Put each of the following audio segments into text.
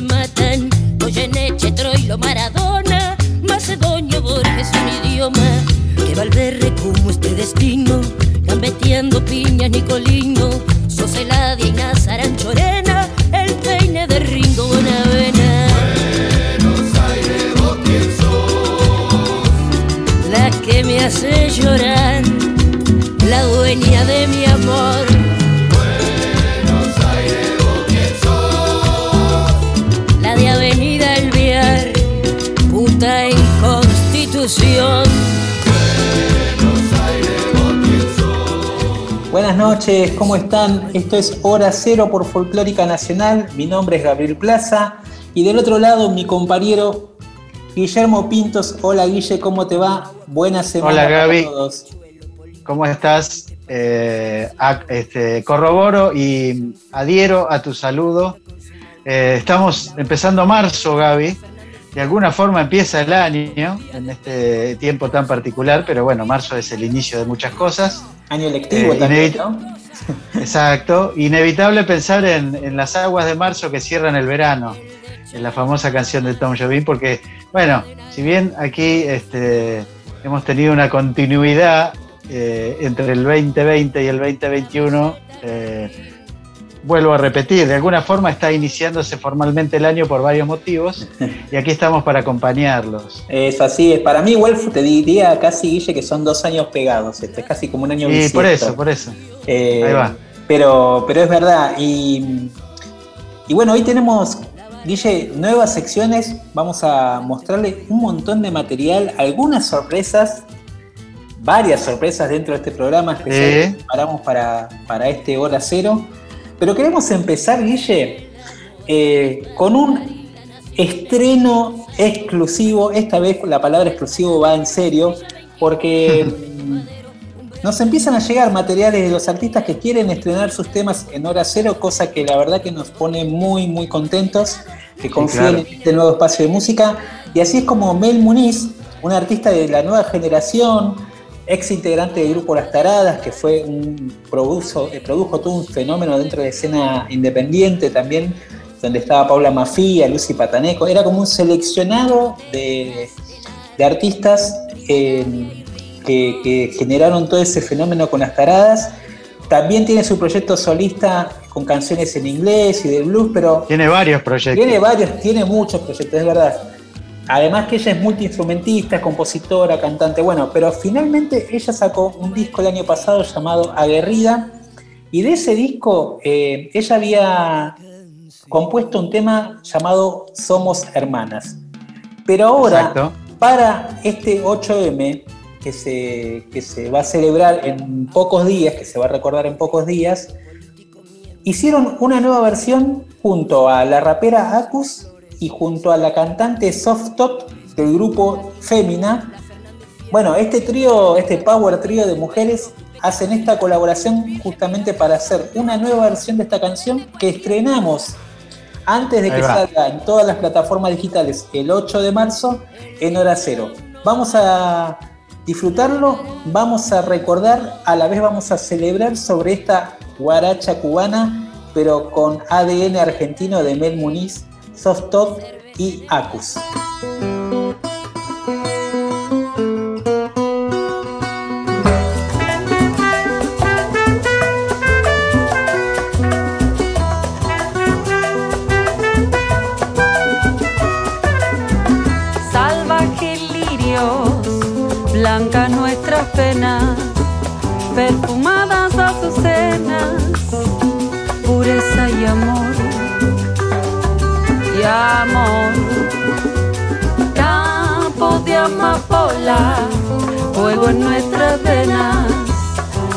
Matan. Goyeneche, Troilo, Maradona, Macedonio, Borges, un idioma que Valverde como este destino, gambeteando piña, Nicolino, noches, ¿cómo están? Esto es Hora Cero por Folclórica Nacional. Mi nombre es Gabriel Plaza y del otro lado mi compañero Guillermo Pintos. Hola Guille, ¿cómo te va? Buena semana Hola, Gaby. todos. ¿Cómo estás? Eh, a- este, corroboro y adhiero a tu saludo. Eh, estamos empezando marzo, Gaby. De alguna forma empieza el año en este tiempo tan particular, pero bueno, marzo es el inicio de muchas cosas. Año lectivo Eh, también. Exacto. Inevitable pensar en, en las aguas de marzo que cierran el verano, en la famosa canción de Tom Jobim, porque, bueno, si bien aquí este, hemos tenido una continuidad eh, entre el 2020 y el 2021, eh, vuelvo a repetir, de alguna forma está iniciándose formalmente el año por varios motivos y aquí estamos para acompañarlos. Es así, es. Para mí igual te diría casi, Guille, que son dos años pegados. Esto es casi como un año Y por bisiesto. eso, por eso. Eh, Ahí va. Pero, pero es verdad. Y, y bueno, hoy tenemos, Guille, nuevas secciones. Vamos a mostrarle un montón de material, algunas sorpresas, varias sorpresas dentro de este programa especial que preparamos para, para este Hora Cero. Pero queremos empezar, Guille, eh, con un estreno exclusivo. Esta vez la palabra exclusivo va en serio, porque mm, nos empiezan a llegar materiales de los artistas que quieren estrenar sus temas en hora cero, cosa que la verdad que nos pone muy, muy contentos, que confíen claro. en este nuevo espacio de música. Y así es como Mel Muniz, un artista de la nueva generación, ex integrante del grupo Las Taradas, que fue un produjo, eh, produjo todo un fenómeno dentro de escena independiente también, donde estaba Paula Mafia, Lucy Pataneco, era como un seleccionado de, de artistas eh, que, que generaron todo ese fenómeno con las taradas. También tiene su proyecto solista con canciones en inglés y de blues, pero Tiene varios proyectos. tiene varios, tiene muchos proyectos, es verdad. Además que ella es multiinstrumentista, es compositora, cantante, bueno, pero finalmente ella sacó un disco el año pasado llamado Aguerrida y de ese disco eh, ella había compuesto un tema llamado Somos Hermanas. Pero ahora, Exacto. para este 8M, que se, que se va a celebrar en pocos días, que se va a recordar en pocos días, hicieron una nueva versión junto a la rapera Acus y junto a la cantante Soft Top del grupo Femina. Bueno, este trío, este power trío de mujeres hacen esta colaboración justamente para hacer una nueva versión de esta canción que estrenamos antes de que salga en todas las plataformas digitales el 8 de marzo en hora cero. Vamos a disfrutarlo, vamos a recordar, a la vez vamos a celebrar sobre esta guaracha cubana, pero con ADN argentino de Mel Muniz, Soft Top y Acus. salvajes lirios, blancas nuestras penas, perfumadas amor, campos de amapola, fuego en nuestras venas,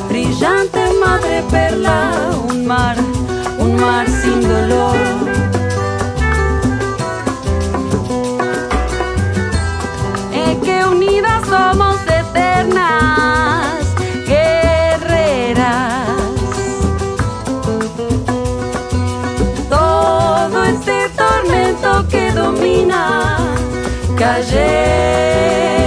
brillante madre perla, un mar, un mar sin dolor que domina. Calle.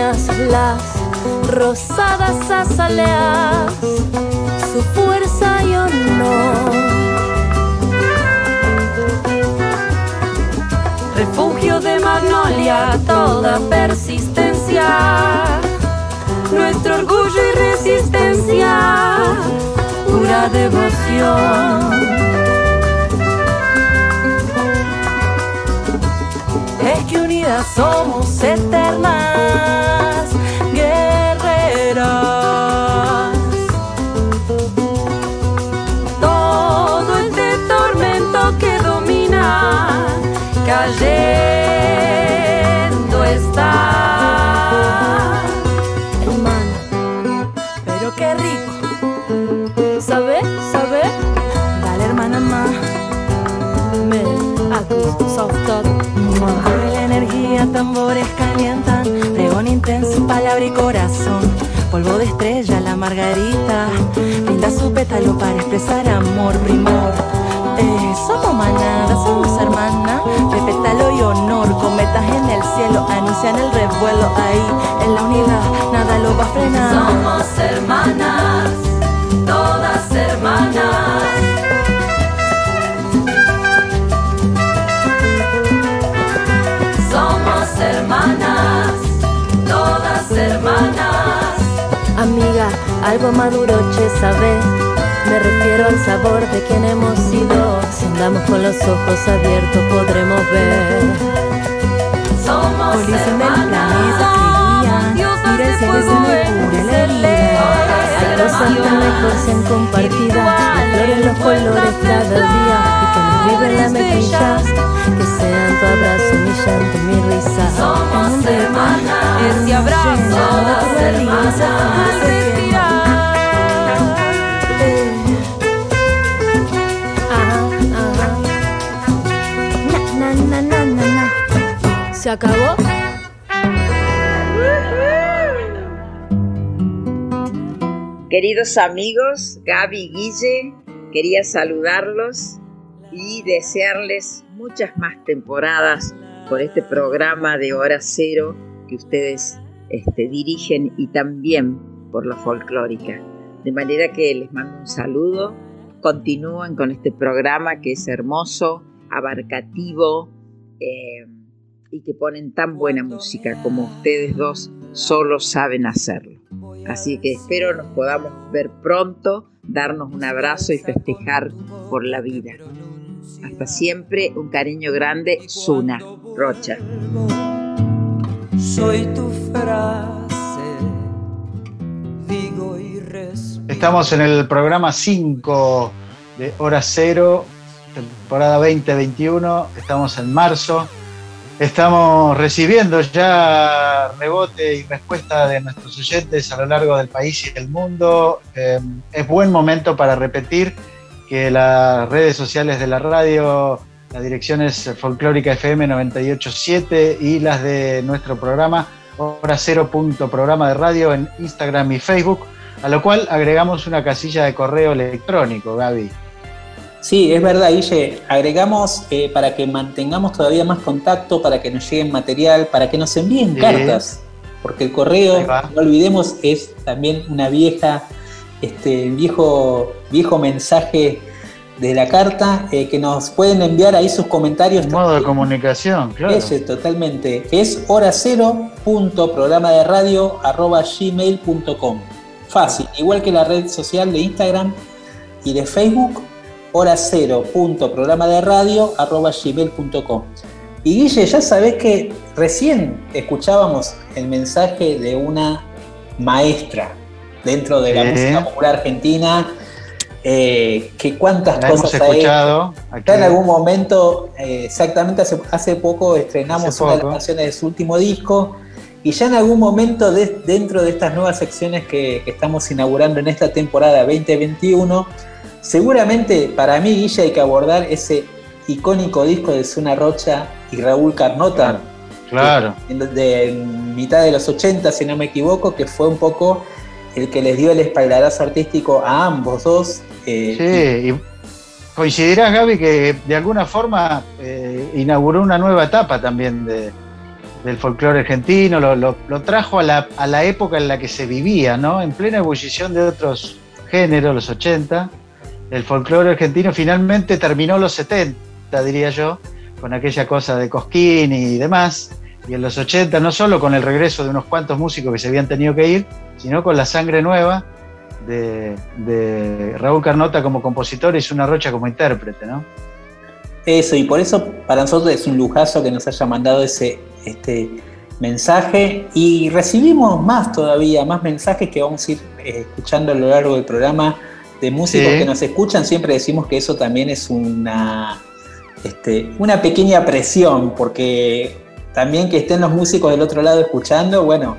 Las rosadas azaleas, su fuerza y honor. refugio de magnolia, toda persistencia, nuestro orgullo y resistencia, pura devoción. Somos eternas guerreras. todo este tormento que domina cayendo está. Hermana, Pero qué rico, ¿sabe? ¿sabe? dale hermana más. Me acuso, soft tambores calientan, pregón intenso, palabra y corazón. Polvo de estrella, la margarita, brinda su pétalo para expresar amor, primor. Eh, somos manada, somos hermanas, de pétalo y honor, cometas en el cielo, anuncian el revuelo ahí, en la unidad, nada lo va a frenar. Somos hermanas, todas hermanas. Hermanas, todas hermanas. Amiga, algo maduro, che, sabe. Me refiero al sabor de quien hemos sido. Si andamos con los ojos abiertos, podremos ver. Somos Policen del hermanas. se me cura la herida. Hay cosas tan mejor sean compartidas, las flores, los colores cada ese abrazo, Todas la hermanas. Al respirar. Na, na, na, na, na. ¿Se acabó? Queridos amigos, Gaby y Guille, quería saludarlos y desearles muchas más temporadas por este programa de Hora Cero que ustedes este, dirigen y también por la folclórica. De manera que les mando un saludo, continúen con este programa que es hermoso, abarcativo eh, y que ponen tan buena música como ustedes dos solo saben hacerlo. Así que espero nos podamos ver pronto, darnos un abrazo y festejar por la vida. Hasta siempre, un cariño grande, Suna Rocha. Soy tu frase, digo y respeto. Estamos en el programa 5 de Hora Cero, temporada 2021. Estamos en marzo. Estamos recibiendo ya rebote y respuesta de nuestros oyentes a lo largo del país y del mundo. Eh, es buen momento para repetir que las redes sociales de la radio, la dirección es Folclórica FM 987 y las de nuestro programa, Hora Cero punto programa de radio en Instagram y Facebook, a lo cual agregamos una casilla de correo electrónico, Gaby. Sí, es verdad, Guille. Agregamos eh, para que mantengamos todavía más contacto, para que nos lleguen material, para que nos envíen Sí. cartas. Porque el correo, no olvidemos, es también una vieja, este, viejo, viejo mensaje de la carta, eh, que nos pueden enviar ahí sus comentarios. Modo de comunicación, claro. Ese, totalmente. Es hora cero punto programa de radio arroba gmail.com. Fácil, igual que la red social de Instagram y de Facebook, hora cero punto programa de radio arroba gmail.com. Y Guille, ya sabés que recién escuchábamos el mensaje de una maestra dentro de la música popular argentina, eh, que cuántas La hemos cosas ha hecho. escuchado. aquí. Ya en algún momento, eh, exactamente hace, hace poco estrenamos Hace una de las canciones de su último disco y ya en algún momento de- dentro de estas nuevas secciones que, que estamos inaugurando en esta temporada 2021, seguramente para mí, Guilla, hay que abordar ese icónico disco de Zuna Rocha y Raúl Carnota, Claro. en- de mitad de los 80, si no me equivoco, que fue un poco el que les dio el espaldarazo artístico a ambos dos. Eh, Sí, y coincidirás, Gaby, que de alguna forma eh, inauguró una nueva etapa también de- del folclore argentino, lo, lo- lo trajo a la, a la época en la que se vivía, ¿no? En plena ebullición de otros géneros, los 80, el folclore argentino finalmente terminó los 70, diría yo, con aquella cosa de Cosquín y demás, y en los 80 no solo con el regreso de unos cuantos músicos que se habían tenido que ir, sino con la sangre nueva de, de Raúl Carnota como compositor y Zuna Rocha como intérprete, ¿no? Eso, y por eso para nosotros es un lujazo que nos haya mandado ese este mensaje. Y recibimos más todavía, más mensajes que vamos a ir eh, escuchando a lo largo del programa de músicos Sí. que nos escuchan. Siempre decimos que eso también es una, este, una pequeña presión, porque también que estén los músicos del otro lado escuchando, bueno,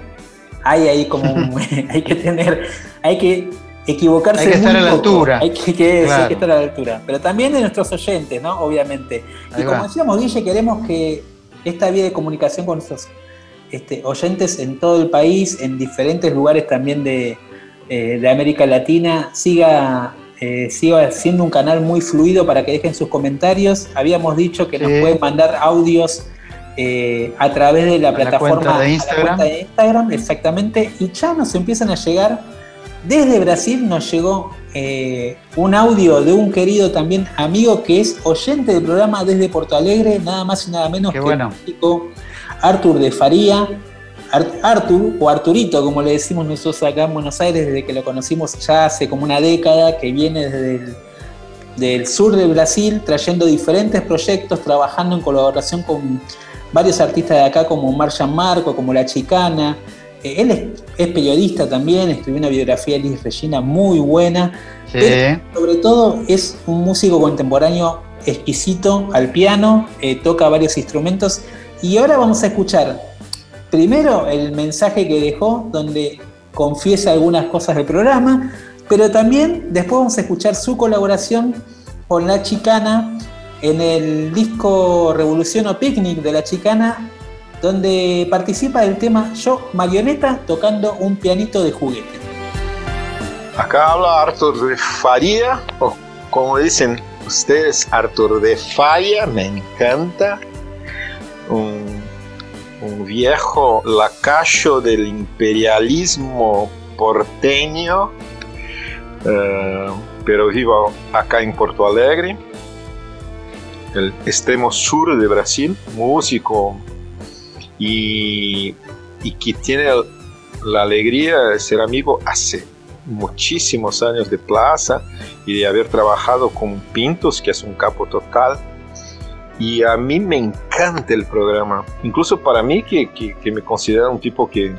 hay ahí como un- hay que tener, hay que equivocarse. Hay que estar a la poco. altura. Hay que, que- Claro. hay que estar a la altura. Pero también de nuestros oyentes, ¿no? Obviamente. Ahí y como decíamos, Guille, queremos que esta vía de comunicación con nuestros este, oyentes en todo el país, en diferentes lugares también de, eh, de América Latina, siga, eh, siga siendo un canal muy fluido para que dejen sus comentarios. Habíamos dicho que nos pueden mandar audios eh, a través de la A la plataforma cuenta de a la Instagram. cuenta de Instagram, exactamente, y ya nos empiezan a llegar. Desde Brasil nos llegó eh, un audio de un querido también amigo que es oyente del programa desde Porto Alegre, nada más y nada menos Qué que bueno. el chico Artur de Faría. Ar- Artur, o Arturito, como le decimos nosotros acá en Buenos Aires, desde que lo conocimos ya hace como una década, que viene desde el del sur de Brasil, trayendo diferentes proyectos, trabajando en colaboración con varios artistas de acá, como Marjan Marco, como La Chicana. Eh, él es, es periodista también, escribió una biografía de Liz Regina muy buena. Sí. Pero sobre todo es un músico contemporáneo exquisito al piano, eh, toca varios instrumentos. Y ahora vamos a escuchar primero el mensaje que dejó, donde confiesa algunas cosas del programa, pero también después vamos a escuchar su colaboración con La Chicana en el disco Revolución o Picnic de La Chicana, donde participa el tema Yo Marioneta tocando un pianito de juguete. Acá habla Arthur de Faría, o como dicen ustedes, Arthur de Falla, me encanta. Un, un viejo lacayo del imperialismo porteño, eh, pero vivo acá en Porto Alegre, el extremo sur de Brasil, músico y, y que tiene la alegría de ser amigo hace muchísimos años de plaza y de haber trabajado con Pintos, que es un capo total. Y a mí me encanta el programa, incluso para mí que, que, me considero un tipo que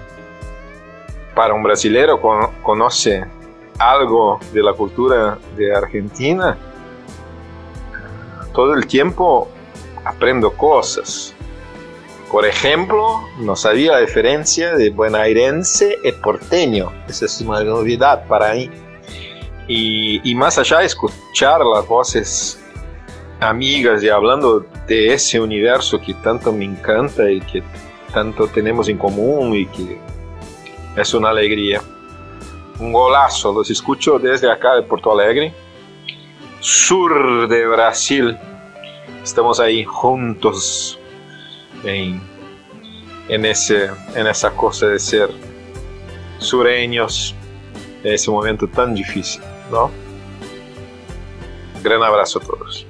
para un brasilero con, conoce algo de la cultura de Argentina, todo el tiempo aprendo cosas. Por ejemplo, no sabía la diferencia de buenairense y porteño. Esa es una novedad para mí. Y, y más allá de escuchar las voces amigas y hablando de ese universo que tanto me encanta y que tanto tenemos en común y que es una alegría. Un golazo, los escucho desde acá de Porto Alegre, sur de Brasil. Estamos ahí juntos en, en, ese, en esa cosa de ser sureños en ese momento tan difícil, ¿no? gran abrazo a todos.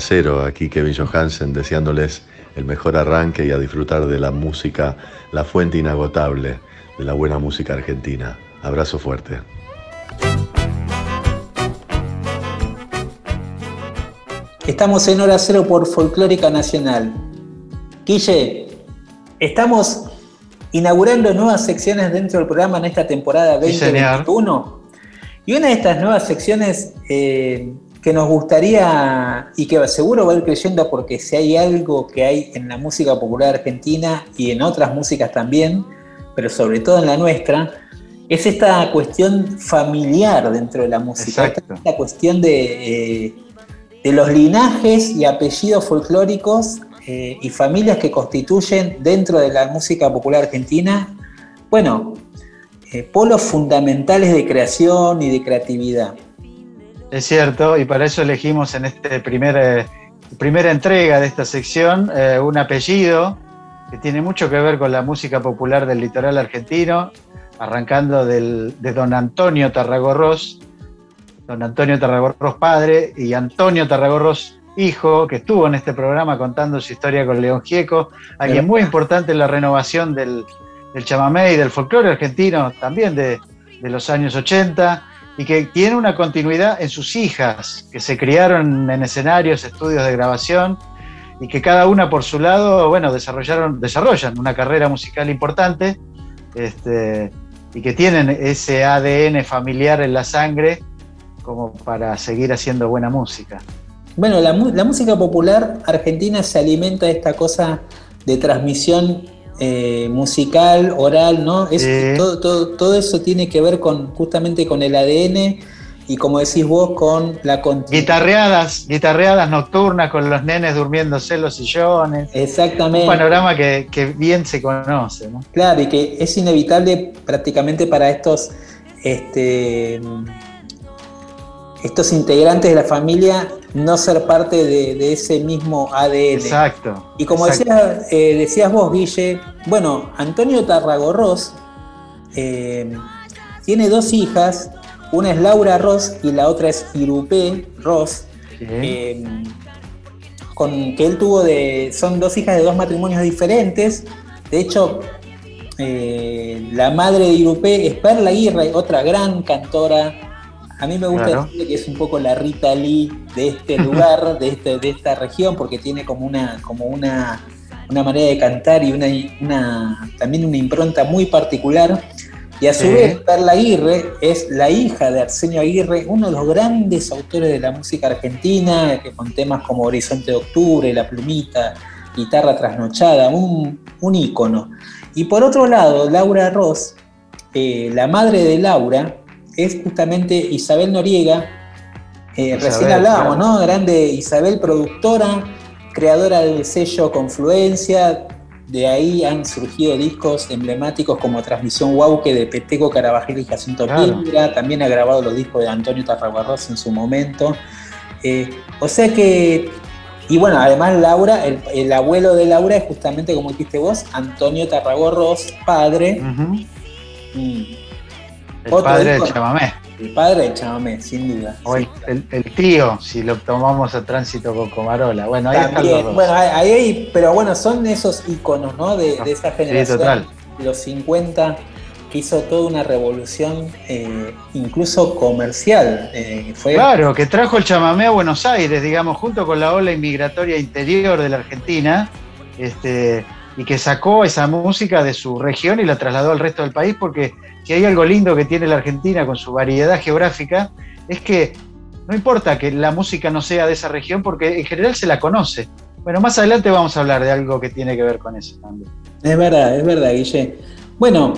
Cero, aquí Kevin Johansen deseándoles el mejor arranque y a disfrutar de la música, la fuente inagotable de la buena música argentina. Abrazo fuerte. Estamos en Hora Cero por Folclórica Nacional. Guille, estamos inaugurando nuevas secciones dentro del programa en esta temporada Sí, señor. 2021. Y una de estas nuevas secciones eh, que nos gustaría y que seguro va a ir creyendo porque si hay algo que hay en la música popular argentina y en otras músicas también, pero sobre todo en la nuestra, es esta cuestión familiar dentro de la música, Exacto. esta cuestión de, eh, de los linajes y apellidos folclóricos eh, y familias que constituyen dentro de la música popular argentina, bueno, eh, polos fundamentales de creación y de creatividad. Es cierto, y para eso elegimos en esta primer, eh, primera entrega de esta sección eh, un apellido que tiene mucho que ver con la música popular del litoral argentino, arrancando del- de don Antonio Tarragorros, don Antonio Tarragorros padre y Antonio Tarragorros hijo, que estuvo en este programa contando su historia con León Gieco, alguien muy importante en la renovación del, del chamamé y del folclore argentino, también de, de los años 80, y que tiene una continuidad en sus hijas, que se criaron en escenarios, estudios de grabación y que cada una por su lado, bueno, desarrollaron, desarrollan una carrera musical importante este, y que tienen ese ADN familiar en la sangre como para seguir haciendo buena música. Bueno, la, la música popular argentina se alimenta de esta cosa de transmisión eh, musical, oral, ¿no? Es, todo, todo, todo eso tiene que ver con justamente con el ADN y como decís vos, con la continuidad. Guitarreadas, guitarreadas nocturnas con los nenes durmiéndose en los sillones. Un Exactamente. panorama que, que bien se conoce, ¿no? Claro, y que es inevitable prácticamente para estos, este, estos integrantes de la familia no ser parte de, de ese mismo ADN. Exacto. Y como exacto. decías, eh, decías vos, Guille, bueno, Antonio Tarragorros eh, tiene dos hijas, una es Laura Ross y la otra es Irupé Ross, eh, con que él tuvo de. son dos hijas de dos matrimonios diferentes. De hecho, eh, la madre de Irupé es Perla Aguirre, otra gran cantora. A mí me gusta Claro. decirle que es un poco la Rita Lee de este lugar, de, este, de esta región, porque tiene como una, como una, una manera de cantar y una, una- también una impronta muy particular. Y a su Sí. vez, Perla Aguirre es la hija de Arsenio Aguirre, uno de los grandes autores de la música argentina, que con temas como Horizonte de Octubre, La Plumita, Guitarra Trasnochada, un, un ícono. Y por otro lado, Laura Ross, eh, la madre de Laura, es justamente Isabel Noriega, eh, Isabel, recién hablábamos, claro. ¿no? Grande Isabel, productora, creadora del sello Confluencia. De ahí han surgido discos emblemáticos como Transmisión Guauque de Peteco Carabajal y Jacinto Claro. Piedra. También ha grabado los discos de Antonio Tarraguarros en su momento. Eh, o sea que, y bueno, además Laura, el, el abuelo de Laura es justamente como dijiste vos, Antonio Tarragorros, padre. Mm, El Otro padre del chamamé. el padre del chamamé, sin duda. O sí. el, el- el tío, si lo tomamos a tránsito con Comarola. Bueno, ahí están los También, dos. bueno, ahí hay, pero bueno, son esos iconos, ¿no? De, de esa generación, total. los 50, que hizo toda una revolución, eh, incluso comercial. eh, fue, Claro, que trajo el chamamé a Buenos Aires, digamos, junto con la ola inmigratoria interior de la Argentina, este, y que sacó esa música de su región y la trasladó al resto del país, porque si hay algo lindo que tiene la Argentina con su variedad geográfica, es que no importa que la música no sea de esa región, porque en general se la conoce. Bueno, más adelante vamos a hablar de algo que tiene que ver con eso también. Es verdad, es verdad, Guille. Bueno,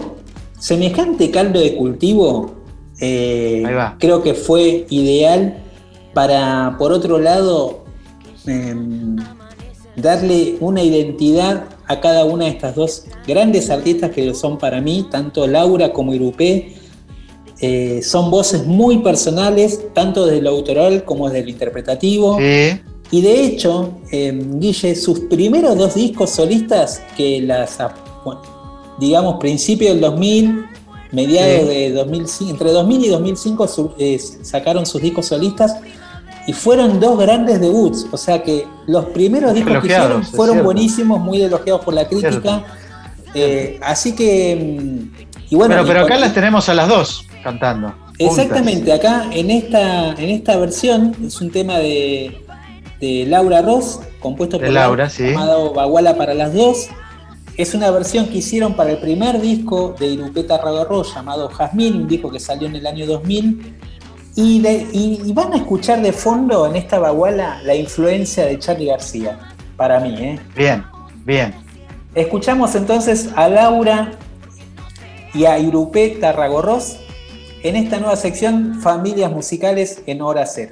semejante caldo de cultivo eh, creo que fue ideal para, por otro lado, em, darle una identidad a cada una de estas dos grandes artistas que lo son para mí, tanto Laura como Irupé. Eh, son voces muy personales, tanto desde lo autoral como desde lo interpretativo. Sí, Y de hecho, eh, Guille, sus primeros dos discos solistas, que las, bueno, digamos, principios del 2000, mediados Sí. de 2005, entre 2000 y 2005 su- eh, sacaron sus discos solistas y fueron dos grandes debuts. O sea que los primeros discos que hicieron fueron buenísimos, muy elogiados por la crítica. Eh, así que, mm, y bueno, pero, acá las tenemos a las dos cantando. juntas. Exactamente, acá en esta, en esta versión es un tema de, de Laura Ross, compuesto De por Laura, sí. llamado Baguala para las dos. Es una versión que hicieron para el primer disco de Irupeta Ross llamado Jazmín, un disco que salió en el año 2000. Y, de- y- y van a escuchar de fondo en esta Baguala la influencia de Charlie García, para mí. ¿eh? Bien, bien. Escuchamos entonces a Laura y a Irupé Tarragorros en esta nueva sección Familias Musicales en Hora Cero.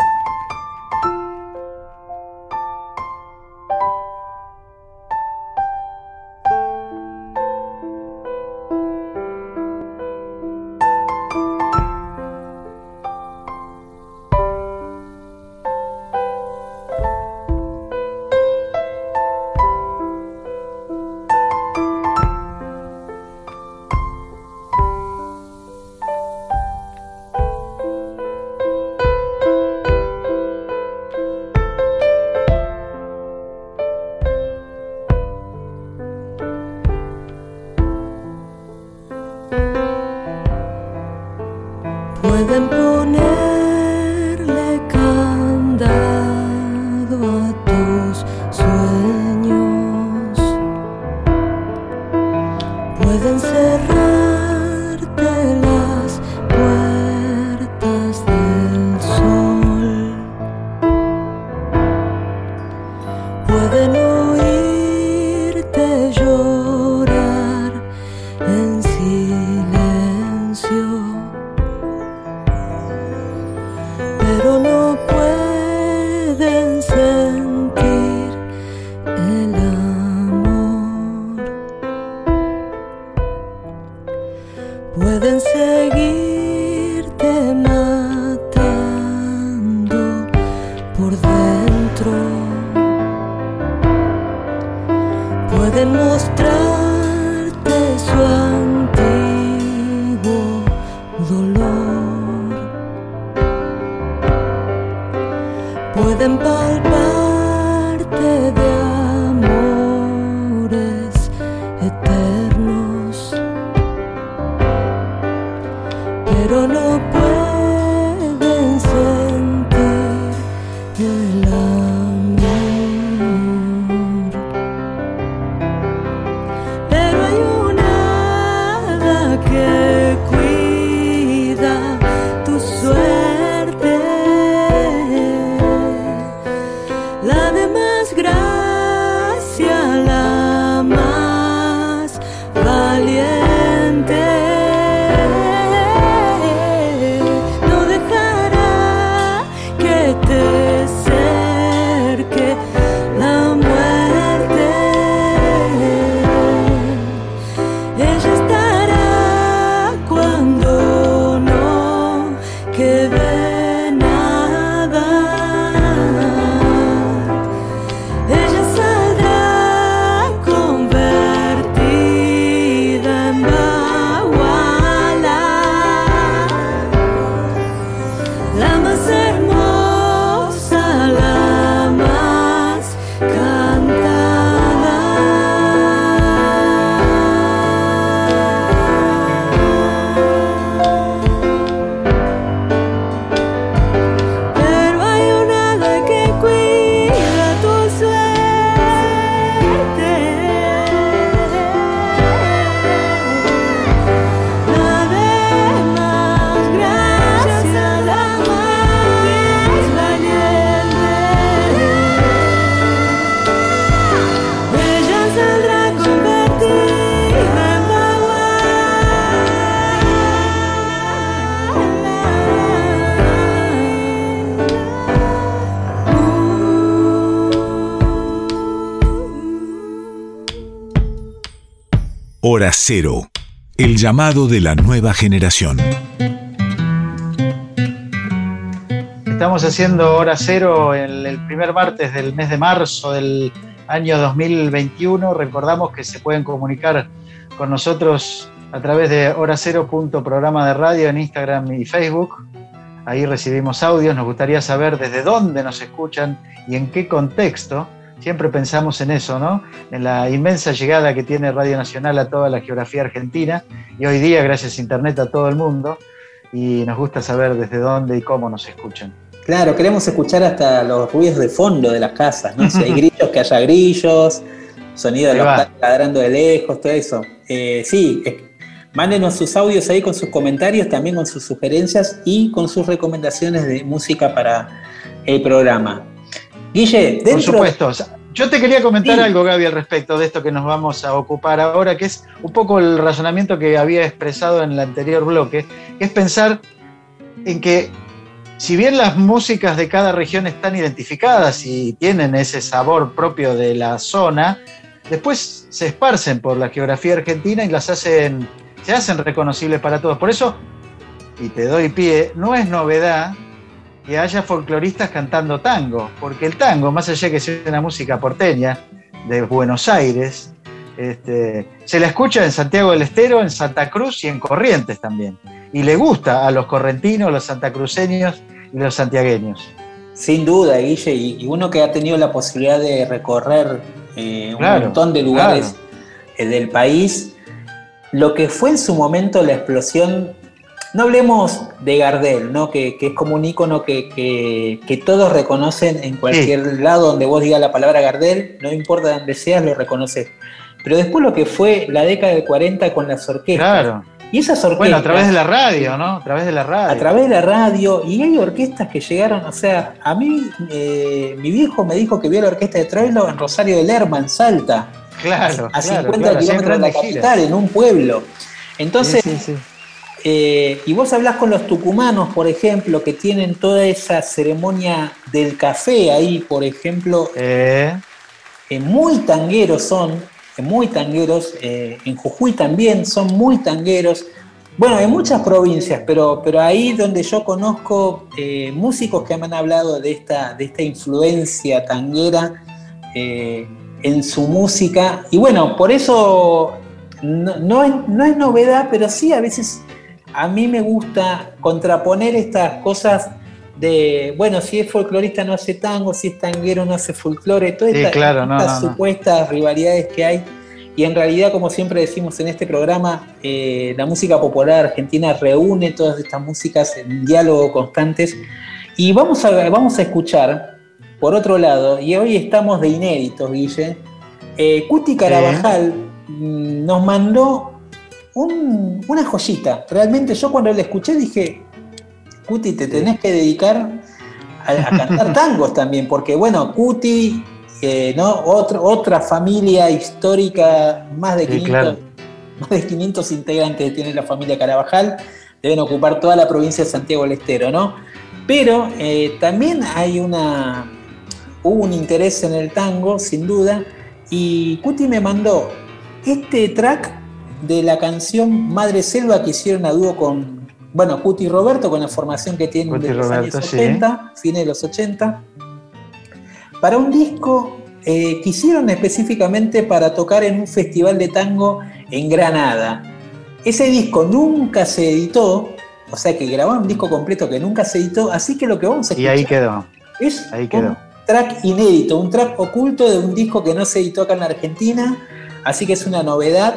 Hora Cero. El llamado de la nueva generación. Estamos haciendo hora cero el, el primer martes del mes de marzo del año 2021. Recordamos que se pueden comunicar con nosotros a través de hora cero punto programa de radio en Instagram y Facebook. Ahí recibimos audios. Nos gustaría saber desde dónde nos escuchan y en qué contexto. Siempre pensamos en eso, ¿no? En la inmensa llegada que tiene Radio Nacional a toda la geografía argentina y hoy día, gracias a Internet, a todo el mundo. Y nos gusta saber desde dónde y cómo nos escuchan. Claro, queremos escuchar hasta los ruidos de fondo de las casas, ¿no? Si hay grillos, que haya grillos, sonido de los ladrando de lejos, todo eso. Eh, sí, mándenos sus audios ahí con sus comentarios, también con sus sugerencias y con sus recomendaciones de música para el programa. Guille, Por dentro supuesto. O sea, Yo te quería comentar Sí. algo, Gaby, al respecto de esto que nos vamos a ocupar ahora, que es un poco el razonamiento que había expresado en el anterior bloque, que es pensar en que si bien las músicas de cada región están identificadas y tienen ese sabor propio de la zona, después se esparcen por la geografía argentina y las hacen, se hacen reconocibles para todos. Por eso, y te doy pie, no es novedad que haya folcloristas cantando tango, porque el tango, más allá de que sea una música porteña de Buenos Aires, este, se la escucha en Santiago del Estero, en Santa Cruz y en Corrientes también. Y le gusta a los correntinos, los santacruceños y los santiagueños. Sin duda, Guille, y, uno que ha tenido la posibilidad de recorrer eh, un Claro, montón de lugares eh, del país, lo que fue en su momento la explosión, no hablemos de Gardel, ¿no? que, que es como un ícono que, que- que todos reconocen en cualquier lado donde vos digas la palabra Gardel, no importa dónde seas, lo reconoces. Pero después lo que fue la década del 40 con las orquestas. Claro. Y esas orquestas. Bueno, a través de la radio, ¿no? A través de la radio. A través de la radio, y hay orquestas que llegaron, o sea, a mí, eh, mi viejo me dijo que vio la orquesta de Troilo en Rosario de Lerma, en Salta, Claro, a claro, 50 claro, hacían kilómetros de la giras. capital, en un pueblo. Entonces, Sí, sí, sí. Eh, y vos hablás con los tucumanos, por ejemplo, que tienen toda esa ceremonia del café ahí, por ejemplo, Eh, eh, muy tangueros son, eh, muy tangueros, en Jujuy también son muy tangueros. Bueno, en muchas provincias, pero, pero ahí donde yo conozco músicos que me han hablado de esta, de esta influencia tanguera en su música. Y bueno, por eso no, no es, no es novedad, pero sí a veces a mí me gusta contraponer estas cosas de, bueno, si es folclorista no hace tango, si es tanguero no hace folclore, todas Sí, estas, claro, no, estas no, no. supuestas rivalidades que hay. Y en realidad, como siempre decimos en este programa, eh, la música popular argentina reúne todas estas músicas en diálogo constantes. Y vamos a, vamos a escuchar, por otro lado, y hoy estamos de inéditos, Guille, eh, Cuti Carabajal mm, nos mandó un- una joyita. Realmente yo cuando la escuché dije, Cuti, te tenés que dedicar a, a cantar tangos también, porque bueno, Cuti, eh, ¿no? Otro- otra familia histórica, más de, Sí, 500, claro. más de 500 integrantes tiene la familia Carabajal, deben ocupar toda la provincia de Santiago del Estero, ¿no? Pero eh, también hay una, hubo un interés en el tango, sin duda, y Cuti me mandó este track de la canción Madre Selva que hicieron a dúo con, bueno, Cuti y Roberto, con la formación que tienen Cuti de y los Roberto, años sí. 80, fines de los 80, para un disco eh, que hicieron específicamente para tocar en un festival de tango en Granada. Ese disco nunca se editó, o sea que grabaron un disco completo que nunca se editó, así que lo que vamos a y escuchar ahí quedó. es ahí quedó. un track inédito, un track oculto de un disco que no se editó acá en la Argentina, así que es una novedad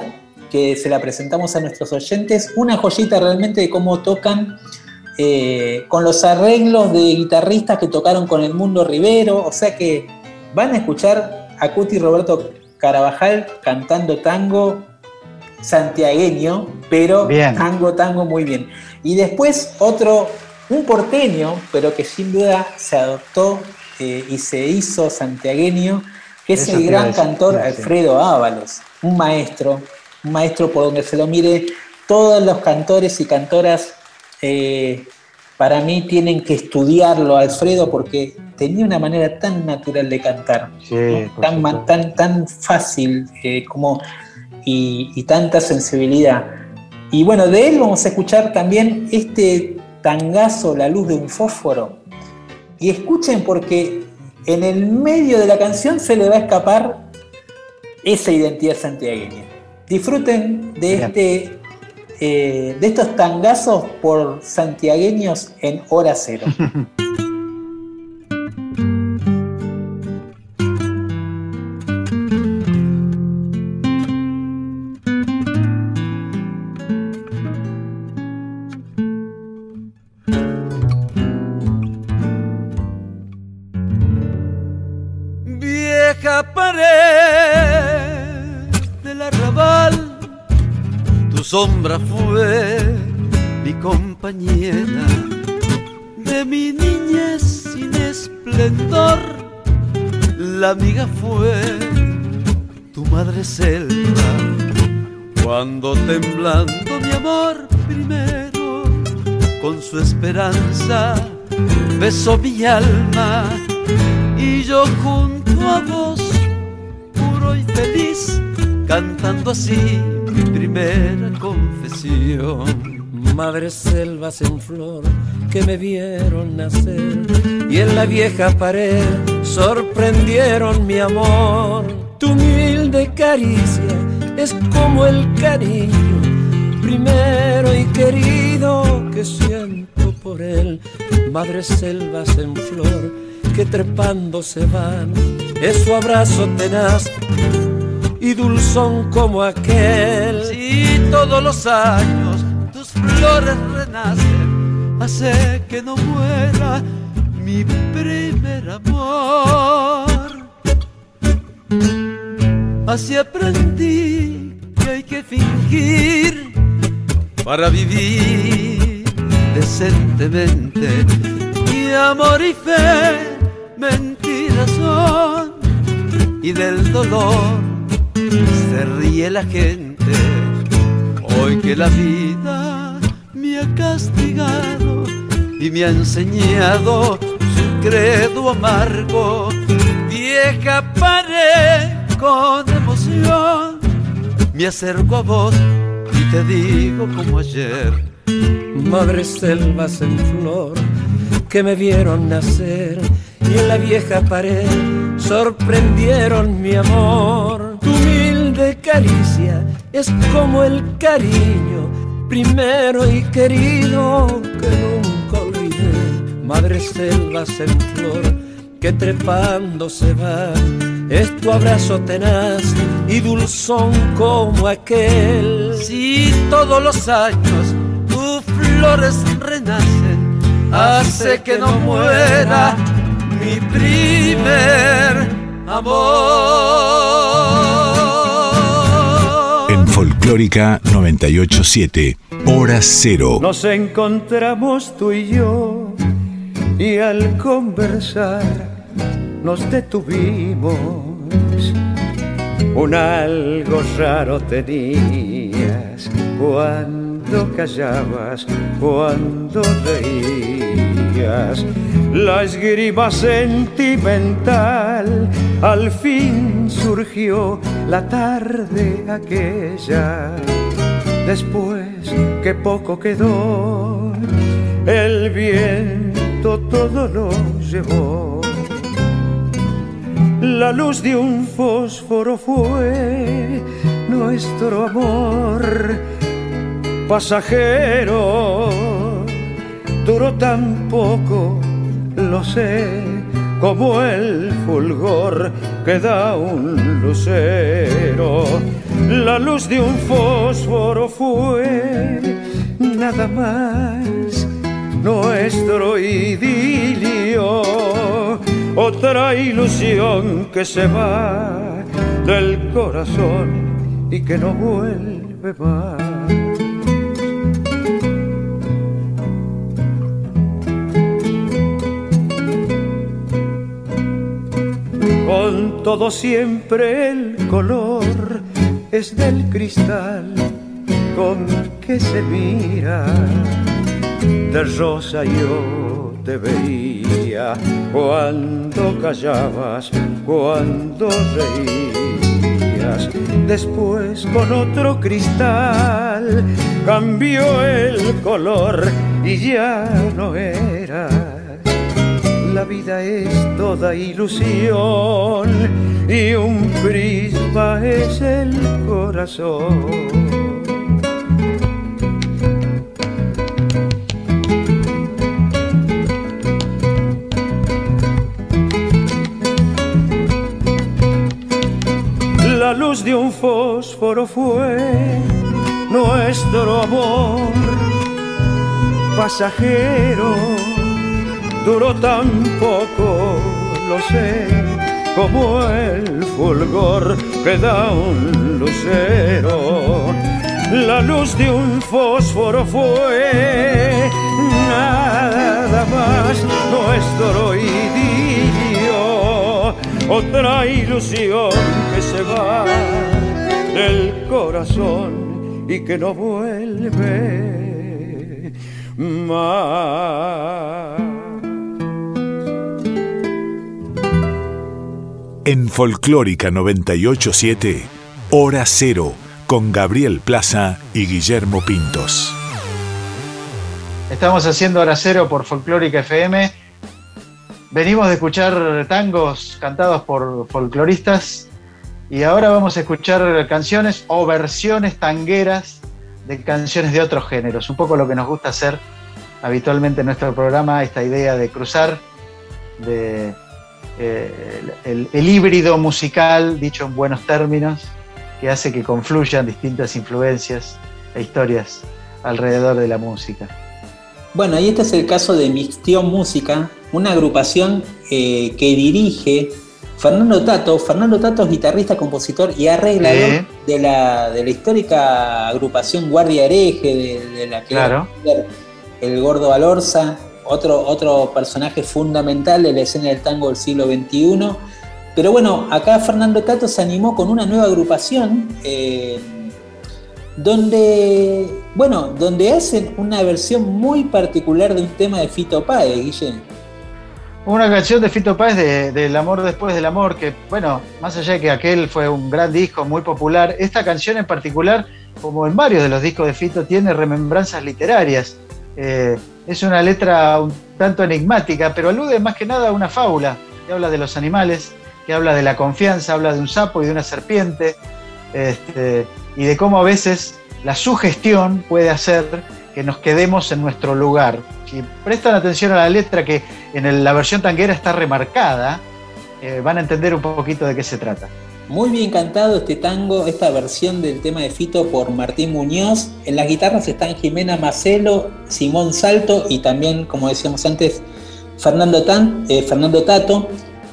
que se la presentamos a nuestros oyentes, una joyita realmente de cómo tocan eh, con los arreglos de guitarristas que tocaron con el Mundo Rivero, o sea que van a escuchar a Cuti Roberto Carabajal cantando tango santiagueño, pero Bien. tango, tango muy bien. Y después otro, un porteño, pero que sin duda se adoptó eh, y se hizo santiagueño, que es Eso el gran cantor. Alfredo Ábalos, un maestro, un maestro por donde se lo mire, todos los cantores y cantoras eh, para mí tienen que estudiarlo, Alfredo, porque tenía una manera tan natural de cantar, Sí, ¿no? por tan, tan, tan fácil eh, como, y, y tanta sensibilidad. Y bueno, de él vamos a escuchar también este tangazo, La luz de un fósforo. Y escuchen porque en el medio de la canción se le va a escapar esa identidad santiagueña. Disfruten de Bien. este eh, de estos tangazos por santiagueños en hora cero. sombra fue mi compañera. De mi niñez sin esplendor. La amiga fue tu madre selva, cuando temblando mi amor primero, con su esperanza besó mi alma. Y yo junto a vos, puro y feliz, cantando así mi primera confesión. Madres selvas en flor que me vieron nacer y en la vieja pared sorprendieron mi amor. Tu humilde caricia es como el cariño primero y querido que siento por él. Madres selvas en flor que trepando se van, es su abrazo tenaz y dulzón como aquel. Si todos los años tus flores renacen, hace que no muera mi primer amor. Así aprendí que hay que fingir para vivir decentemente. Y amor y fe, mentiras son, y del dolor se ríe la gente. Hoy que la vida me ha castigado y me ha enseñado su credo amargo. Vieja pared con emoción, me acerco a vos y te digo como ayer. Madres selvas en flor que me vieron nacer y en la vieja pared sorprendieron mi amor. Humilde caricia es como el cariño primero y querido que nunca olvidé. Madres selvas en flor que trepando se van. Es tu abrazo tenaz y dulzón como aquel. Si todos los años tus flores renacen, hace que no muera mi primer amor. Folclórica 987, Hora Cero. Nos encontramos tú y yo y al conversar nos detuvimos. Un algo raro tenías cuando callabas, cuando reías. La esgrima sentimental al fin surgió la tarde aquella. Después que poco quedó, el viento todo lo llevó. La luz de un fósforo fue nuestro amor pasajero. Duró tan poco, lo sé, como el fulgor que da un lucero. La luz de un fósforo fue nada más nuestro idilio, otra ilusión que se va del corazón y que no vuelve más. Con todo siempre el color es del cristal con que se mira de rosa yo te veía cuando callabas, cuando reías. Después con otro cristal cambió el color y ya no eras. Vida es toda ilusión y un prisma es el corazón. La luz de un fósforo fue nuestro amor pasajero. Duró tan lo sé, como el fulgor que da un lucero. La luz de un fósforo fue nada más nuestro idilio, otra ilusión que se va del corazón y que no vuelve más. En Folclórica 987, Hora Cero, con Gabriel Plaza y Guillermo Pintos. Estamos haciendo Hora Cero por Folclórica FM. Venimos de escuchar tangos cantados por folcloristas y ahora vamos a escuchar canciones o versiones tangueras de canciones de otros géneros. Un poco lo que nos gusta hacer habitualmente en nuestro programa, esta idea de cruzar, de eh, el, el híbrido musical, dicho en buenos términos, que hace que confluyan distintas influencias e historias alrededor de la música. Bueno, y este es el caso de Mixtión Música, una agrupación eh, que dirige Fernando Tato. Fernando Tato es guitarrista, compositor y arreglador de, la, de la histórica agrupación Guardia Hereje, de, de la que Claro. el Gordo Alorza, otro, otro personaje fundamental de la escena del tango del siglo XXI. Pero bueno, acá Fernando Tato se animó con una nueva agrupación. eh, donde, bueno, donde hacen una versión muy particular de un tema de Fito Páez, Guille. Una canción de Fito Páez de, del amor después del amor, que bueno, más allá de que aquel fue un gran disco, muy popular, esta canción en particular, como en varios de los discos de Fito, tiene remembranzas literarias. Eh, es una letra un tanto enigmática, pero alude más que nada a una fábula, que habla de los animales, que habla de la confianza, habla de un sapo y de una serpiente, este, y de cómo a veces la sugestión puede hacer que nos quedemos en nuestro lugar. Si prestan atención a la letra que en la versión tanguera está remarcada, eh, van a entender un poquito de qué se trata. Muy bien cantado este tango, esta versión del tema de Fito por Martín Muñoz. En las guitarras están Jimena Macelo, Simón Salto y también, como decíamos antes, Fernando, eh, Tato.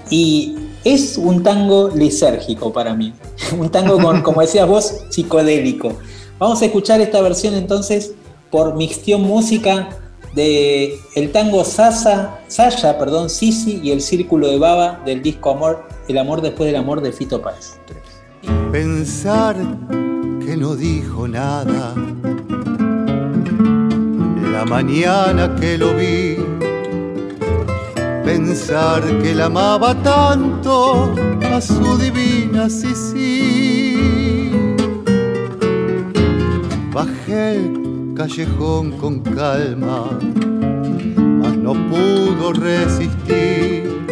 Y es un tango lisérgico para mí. un tango con, como decías vos, psicodélico. Vamos a escuchar esta versión entonces por Mixtión Música de el tango Sasa, Saya, perdón, Sisi y el Círculo de Baba del disco Amor, El amor después del amor de Fito Páez. Pensar que no dijo nada la mañana que lo vi. Pensar que la amaba tanto a su divina Sisi. Bajé el callejón con calma, mas no pudo resistir.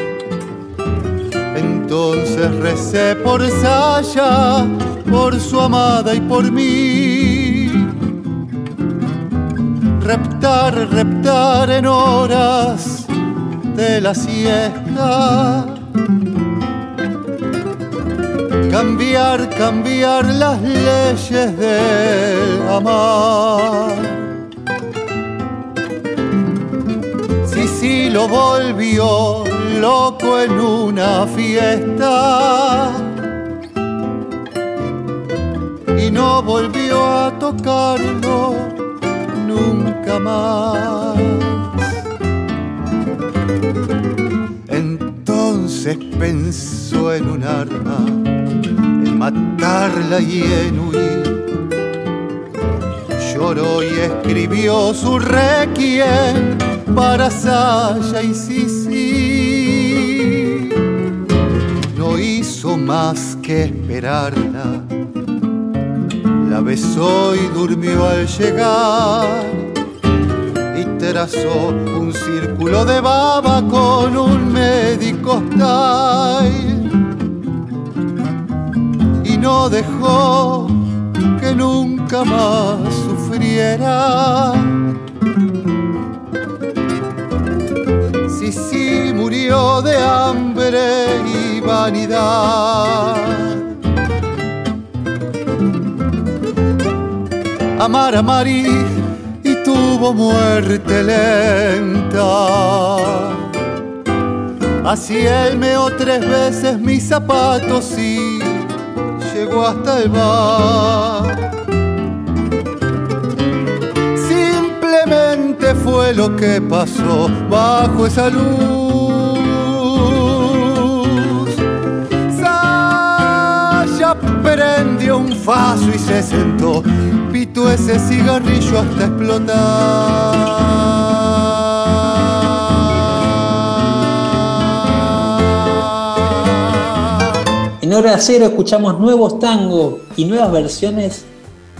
Entonces recé por Saya, por su amada y por mí. Reptar, reptar en horas de la siesta. Cambiar, cambiar las leyes del amar. Sí, sí, lo volvió loco en una fiesta y no volvió a tocarlo nunca más. Entonces pensó en un arma, en matarla y en huir. Lloró y escribió su requiem para Saya y Sisi. Hizo más que esperarla. La besó y durmió al llegar. Y trazó un círculo de baba con un médico style. Y no dejó que nunca más sufriera. Sisi murió de hambre vanidad. Amar a Mari y tuvo muerte lenta. Así él meó tres veces mis zapatos y llegó hasta el bar. Simplemente fue lo que pasó bajo esa luz. Un faso y se sentó, pitó ese cigarrillo hasta explotar. En hora cero escuchamos nuevos tangos y nuevas versiones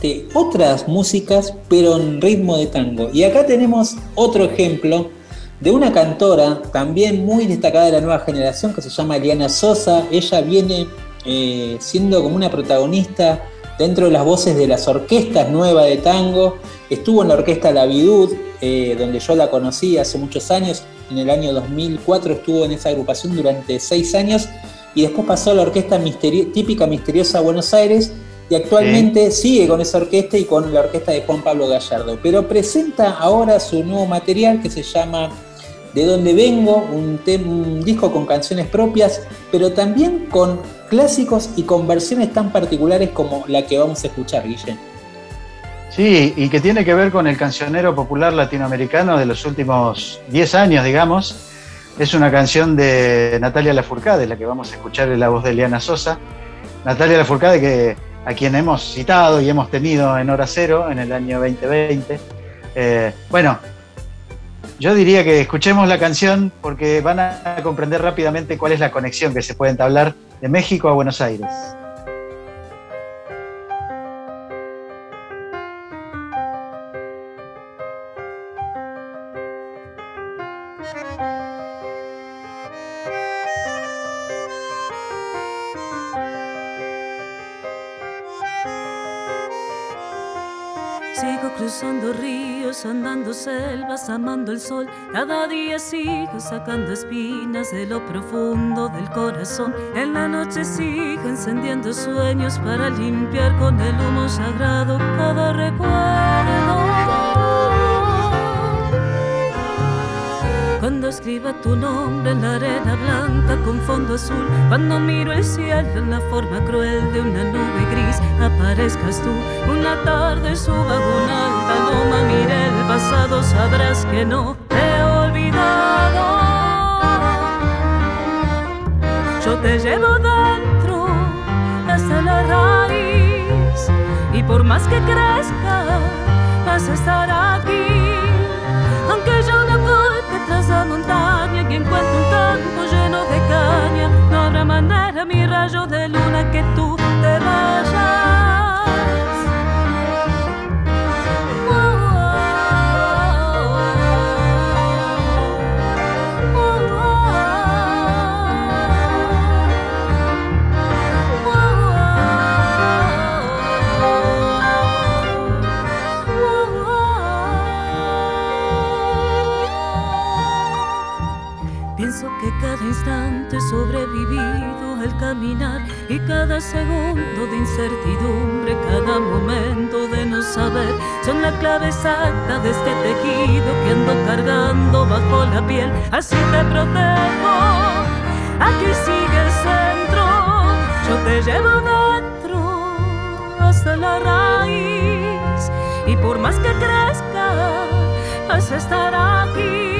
de otras músicas, pero en ritmo de tango. Y acá tenemos otro ejemplo de una cantora también muy destacada de la nueva generación que se llama Eliana Sosa. Ella viene eh, siendo como una protagonista dentro de las voces de las orquestas nuevas de tango. Estuvo en la orquesta La Vidud, eh, donde yo la conocí hace muchos años. En el año 2004 estuvo en esa agrupación durante seis años y después pasó a la orquesta típica misteriosa Buenos Aires y actualmente sí. sigue con esa orquesta y con la orquesta de Juan Pablo Gallardo. Pero presenta ahora su nuevo material que se llama De dónde vengo, un, disco con canciones propias, pero también con clásicos y con versiones tan particulares como la que vamos a escuchar, Guille. Sí, y que tiene que ver con el cancionero popular latinoamericano de los últimos 10 años, digamos. Es una canción de Natalia Lafourcade, la que vamos a escuchar en la voz de Eliana Sosa. Natalia Lafourcade a quien hemos citado y hemos tenido en Hora Cero en el año 2020. Eh, bueno, yo diría que escuchemos la canción porque van a comprender rápidamente cuál es la conexión que se puede entablar de México a Buenos Aires. Andando selvas, amando el sol. Cada día sigo sacando espinas de lo profundo del corazón. En la noche sigo encendiendo sueños para limpiar con el humo sagrado cada recuerdo. Cuando escriba tu nombre en la arena blanca con fondo azul, cuando miro el cielo en la forma cruel de una nube gris, aparezcas tú. Una tarde suba una alta loma, mire el pasado, sabrás que no te he olvidado. Yo te llevo dentro hasta la raíz y por más que crezca, vas a estar aquí. Aunque yo me oculte tras la montaña y encuentre un campo lleno de caña, no habrá manera, mi rayo de luna, que tú te vayas. Sobrevivido al caminar y cada segundo de incertidumbre, cada momento de no saber, son la clave exacta de este tejido que ando cargando bajo la piel. Así te protejo, aquí sigue el centro, yo te llevo dentro hasta la raíz y por más que crezca, vas a estar aquí.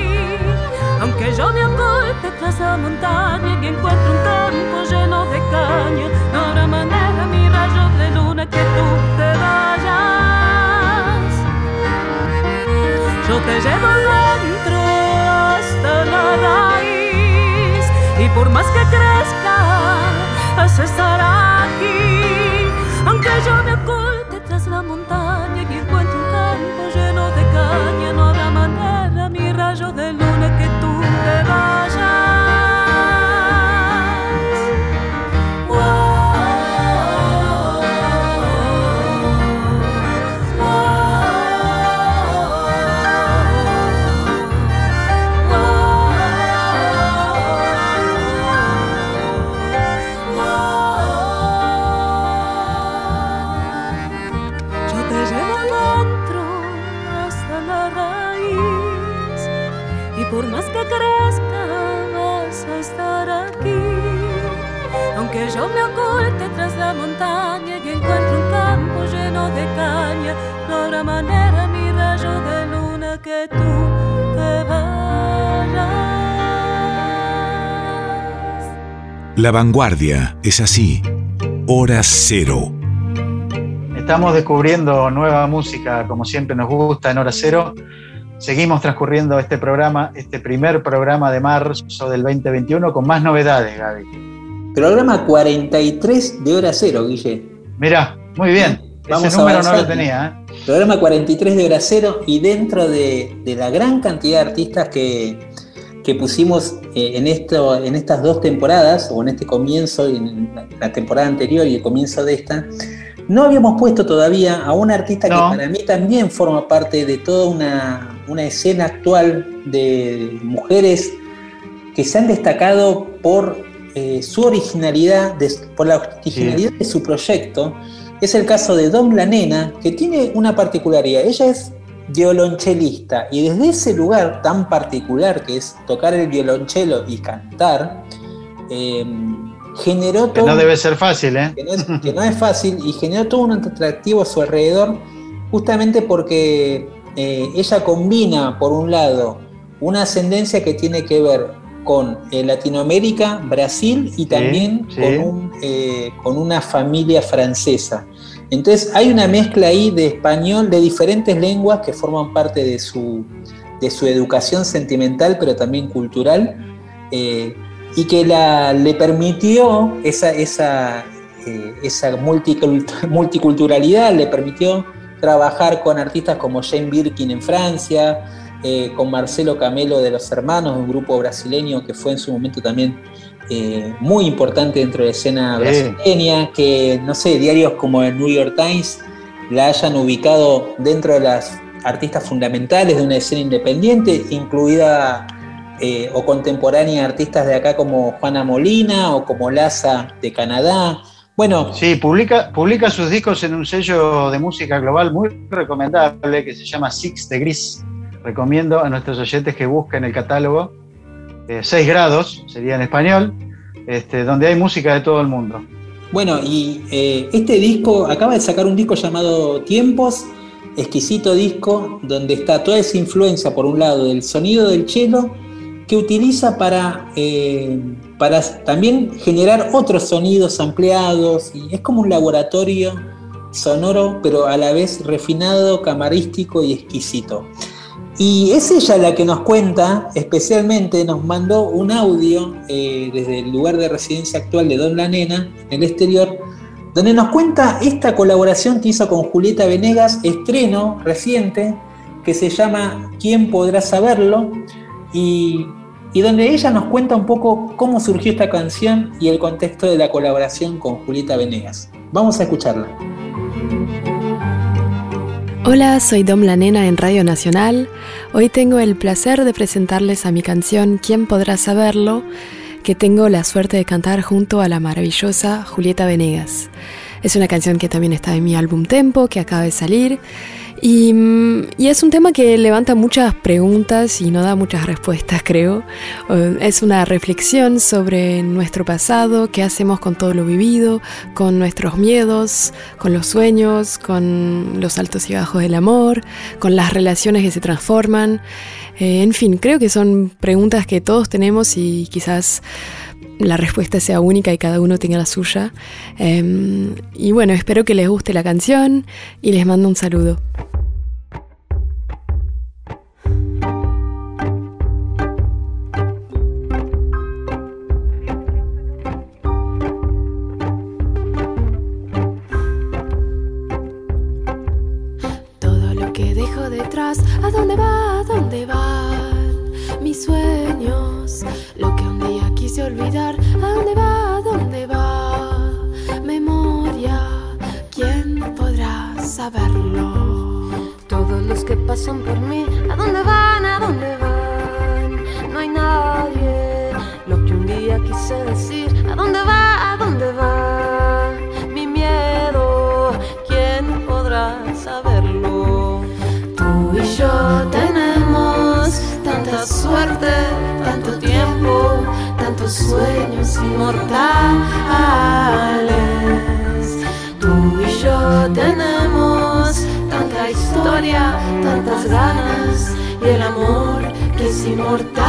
Aunque yo me oculte tras la montaña y encuentre un campo lleno de caña, no habrá manera, mi rayo de luna, que tú te vayas. Yo te llevo dentro hasta la raíz y por más que crezca, vas a estar aquí. Aunque yo me oculte tras la montaña y encuentre un campo lleno de caña, no habrá manera, mi rayo de luna, que te que tú te vayas. La vanguardia es así. Hora cero. Estamos descubriendo nueva música, como siempre nos gusta en Hora Cero. Seguimos transcurriendo este programa, este primer programa de marzo del 2021, con más novedades, Gaby. Programa 43 de Hora Cero, Guille. Mira, muy bien. Vamos Ese número no lo tenía. ¿eh? Programa 43 de Hora Cero y dentro de, de la gran cantidad de artistas que, que pusimos eh, en, esto, en estas dos temporadas, o en este comienzo, en la temporada anterior y el comienzo de esta, no habíamos puesto todavía a un artista No. que para mí también forma parte de toda una, una escena actual de mujeres que se han destacado por eh, su originalidad, de- por la originalidad de su proyecto. Es el caso de Dom La Nena, que tiene una particularidad. Ella es violonchelista y desde ese lugar tan particular que es tocar el violonchelo y cantar, eh, generó Que todo no debe ser fácil, ¿eh? que no, es, que no es fácil y generó todo un atractivo a su alrededor, justamente porque eh, ella combina, por un lado, una ascendencia que tiene que ver con eh, Latinoamérica, Brasil y también sí. Con, un, eh, con una familia francesa. Entonces hay una mezcla ahí de español, de diferentes lenguas que forman parte de su, de su educación sentimental, pero también cultural, eh, y que la, le permitió esa, esa, eh, esa multicult- multiculturalidad, le permitió trabajar con artistas como Jane Birkin en Francia, eh, con Marcelo Camelo de los Hermanos, un grupo brasileño que fue en su momento también eh, muy importante dentro de la escena brasileña, que no sé, diarios como el New York Times la hayan ubicado dentro de las artistas fundamentales de una escena independiente, incluida eh, o contemporánea artistas de acá como Juana Molina o como Laza de Canadá. Bueno, Sí, publica, publica sus discos en un sello de música global muy recomendable que se llama Six Degrees. Recomiendo a nuestros oyentes que busquen el catálogo. 6 grados sería en español, este, donde hay música de todo el mundo. Bueno, y eh, este disco acaba de sacar un disco llamado Tiempos, exquisito disco, donde está toda esa influencia, por un lado, del sonido del cello, que utiliza para, eh, para también generar otros sonidos ampliados, y es como un laboratorio sonoro, pero a la vez refinado, camarístico y exquisito. Y es ella la que nos cuenta, especialmente nos mandó un audio eh, desde el lugar de residencia actual de Don La Nena, en el exterior, donde nos cuenta esta colaboración que hizo con Julieta Venegas, estreno reciente, que se llama ¿Quién podrá saberlo? Y, y donde ella nos cuenta un poco cómo surgió esta canción y el contexto de la colaboración con Julieta Venegas. Vamos a escucharla. Hola, soy Dom la Nena en Radio Nacional. Hoy tengo el placer de presentarles a mi canción ¿Quién podrá saberlo? que tengo la suerte de cantar junto a la maravillosa Julieta Venegas. Es una canción que también está en mi álbum Tempo, que acaba de salir. Y, mm, y es un tema que levanta muchas preguntas y no da muchas respuestas, creo. Eh, Es una reflexión sobre nuestro pasado, qué hacemos con todo lo vivido, con nuestros miedos, con los sueños, con los altos y bajos del amor, con las relaciones que se transforman. Eh, en fin, creo que son preguntas que todos tenemos y quizás la respuesta sea única y cada uno tenga la suya. Em, y bueno, espero que les guste la canción y les mando un saludo. Todo lo que dejo detrás, ¿a dónde va? ¿A dónde van mis sueños? Lo que un día quise olvidar, ¿a dónde va? ¿A dónde va? Memoria, ¿quién podrá saberlo? Todos los que pasan por mí, ¿a dónde van? ¿A dónde van? No hay nadie. Lo que un día quise decir, ¿a dónde va? ¿A dónde va? Mi miedo, ¿quién podrá saberlo? Tú y yo tenemos suerte, tanto tiempo, tantos sueños inmortales. Tú y yo tenemos tanta historia, tantas ganas y el amor que es inmortal.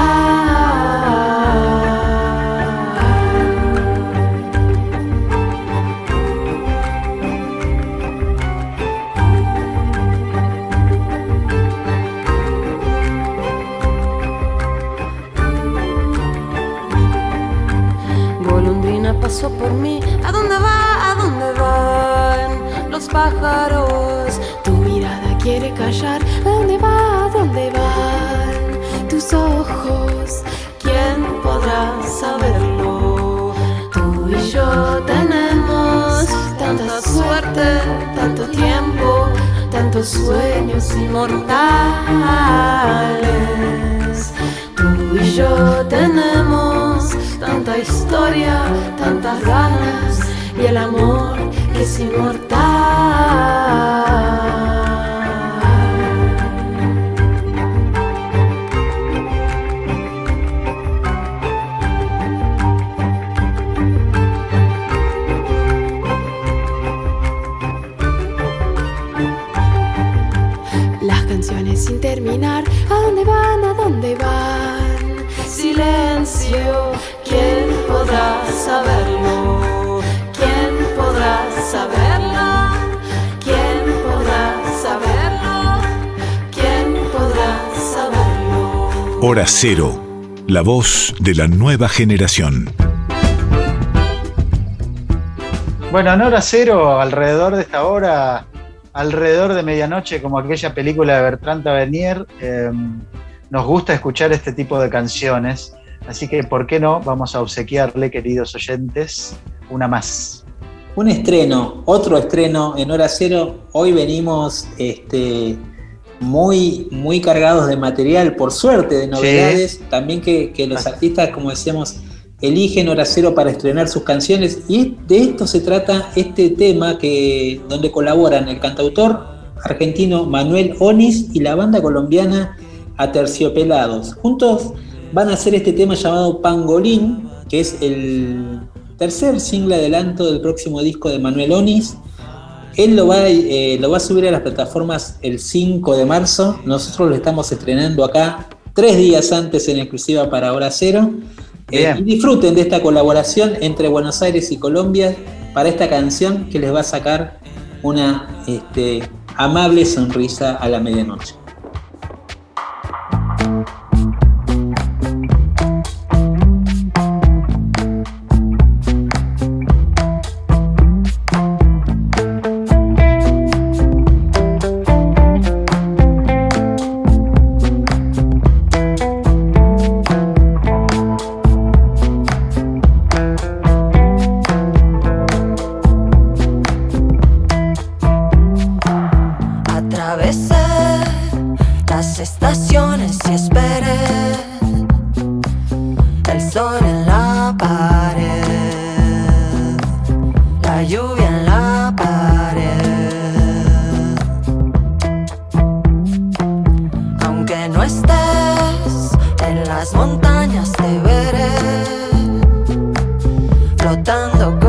Por mí, ¿a dónde va? ¿A dónde van los pájaros? Tu mirada quiere callar, ¿a dónde va? ¿A dónde van tus ojos? ¿Quién podrá saberlo? Tú y yo tenemos tanta suerte, tanto tiempo, tantos sueños inmortales. Amor que es inmortal. Hora Cero, la voz de la nueva generación. Bueno, en hora cero, alrededor de esta hora, alrededor de medianoche, como aquella película de Bertrand Tavernier, eh, nos gusta escuchar este tipo de canciones. Así que, ¿por qué no? Vamos a obsequiarle, queridos oyentes, una más. Un estreno, otro estreno en hora cero. Hoy venimos este, muy, muy cargados de material, por suerte, de novedades. También que, que los artistas, como decíamos, eligen hora cero para estrenar sus canciones. Y de esto se trata este tema que, donde colaboran el cantautor argentino Manuel Onis y la banda colombiana Aterciopelados. Juntos van a hacer este tema llamado Pangolín, que es el tercer single adelanto del próximo disco de Manuel Onis. Él lo va, eh, lo va a subir a las plataformas el 5 de marzo. Nosotros lo estamos estrenando acá tres días antes en exclusiva para Hora Cero. Eh, y disfruten de esta colaboración entre Buenos Aires y Colombia para esta canción que les va a sacar una este, amable sonrisa a la medianoche. En las montañas, te veré flotando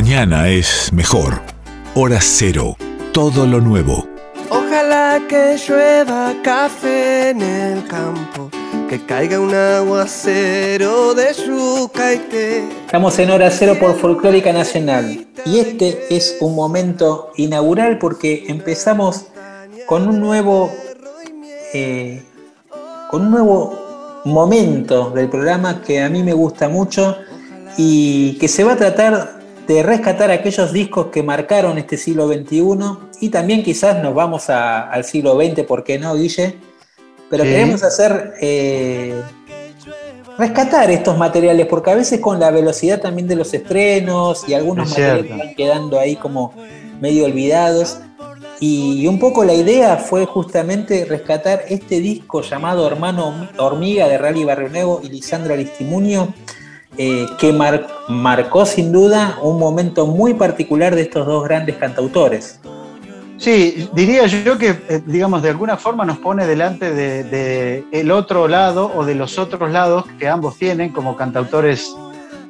mañana es mejor. Hora cero. Todo lo nuevo. Ojalá que llueva café en el campo, que caiga un aguacero de yuca y té. Estamos en Hora Cero por Folclórica Nacional y este es un momento inaugural porque empezamos con un nuevo, eh, con un nuevo momento del programa que a mí me gusta mucho y que se va a tratar de rescatar aquellos discos que marcaron este siglo XXI y también quizás nos vamos a- al siglo XX, ¿por qué no, Guille? Pero Sí. queremos hacer, eh, rescatar estos materiales, porque a veces con la velocidad también de los estrenos y algunos Es materiales van quedando ahí como medio olvidados. Y un poco la idea fue justamente rescatar este disco llamado Hermano Hormiga de Rally Barrio Nuevo y Lisandro Aristimuño, eh, que mar- marcó sin duda un momento muy particular de estos dos grandes cantautores. Sí, diría yo que, eh, digamos, de alguna forma nos pone delante de, de otro lado o de los otros lados que ambos tienen como cantautores,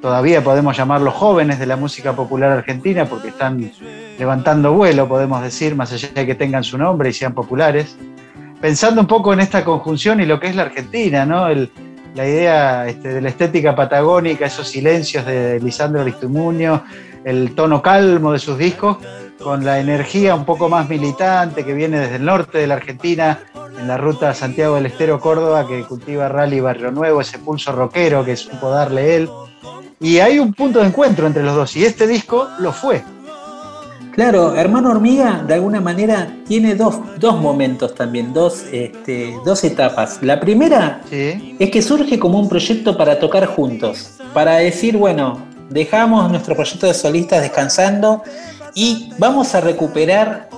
todavía podemos llamarlos jóvenes de la música popular argentina, porque están levantando vuelo, podemos decir, más allá de que tengan su nombre y sean populares. Pensando un poco en esta conjunción y lo que es la Argentina, ¿no? El- la idea este, de la estética patagónica, esos silencios de Lisandro Aristimuño, el tono calmo de sus discos, con la energía un poco más militante que viene desde el norte de la Argentina, en la ruta Santiago del Estero Córdoba, que cultiva Rally Barrio Nuevo, ese pulso rockero que supo darle él. Y hay un punto de encuentro entre los dos, y este disco lo fue. Claro, Hermano Hormiga de alguna manera tiene dos, dos momentos también, dos, este, dos etapas. La primera es que surge como un proyecto para tocar juntos, para decir, bueno, dejamos nuestro proyecto de solistas descansando y vamos a recuperar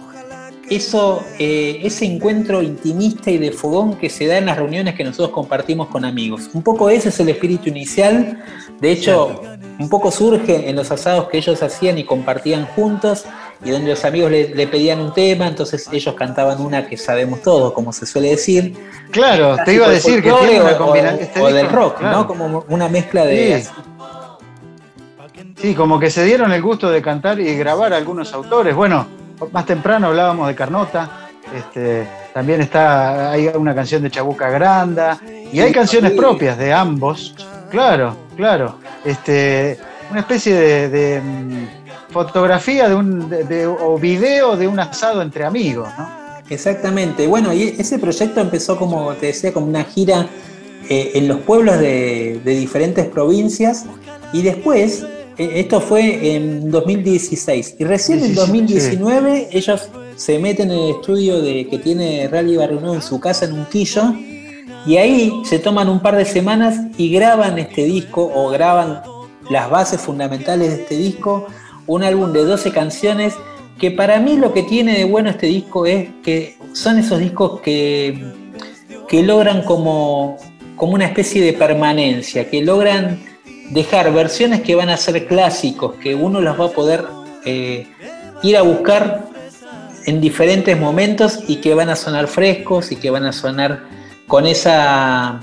eso, eh, ese encuentro intimista y de fogón que se da en las reuniones que nosotros compartimos con amigos. Un poco ese es el espíritu inicial, de hecho, un poco surge en los asados que ellos hacían y compartían juntos y donde los amigos le, le pedían un tema, entonces ellos cantaban una que sabemos todos, como se suele decir. Claro, te iba a decir que tiene una o- combinación. o- este o del rock, claro. ¿no? Como una mezcla de... Sí. Sí, como que se dieron el gusto de cantar y grabar algunos autores. Bueno, más temprano hablábamos de Carnota, este, también está, hay una canción de Chabuca Granda, y hay canciones sí. propias de ambos, claro, claro. Este, una especie de, de, mm, fotografía de un, de- de- o video de un asado entre amigos, ¿no? Exactamente. Bueno, y ese proyecto empezó, como te decía, como una gira eh, en los pueblos de, de diferentes provincias y después, eh, esto fue en 2016, y recién en 16, 2019 ellos se meten en el estudio de, que tiene Rally Barrio Nuevo en su casa en Unquillo y ahí se toman un par de semanas y graban este disco o graban las bases fundamentales de este disco, un álbum de 12 canciones que para mí lo que tiene de bueno este disco es que son esos discos que, que logran como, como una especie de permanencia, que logran dejar versiones que van a ser clásicos, que uno los va a poder eh, ir a buscar en diferentes momentos y que van a sonar frescos y que van a sonar con esa,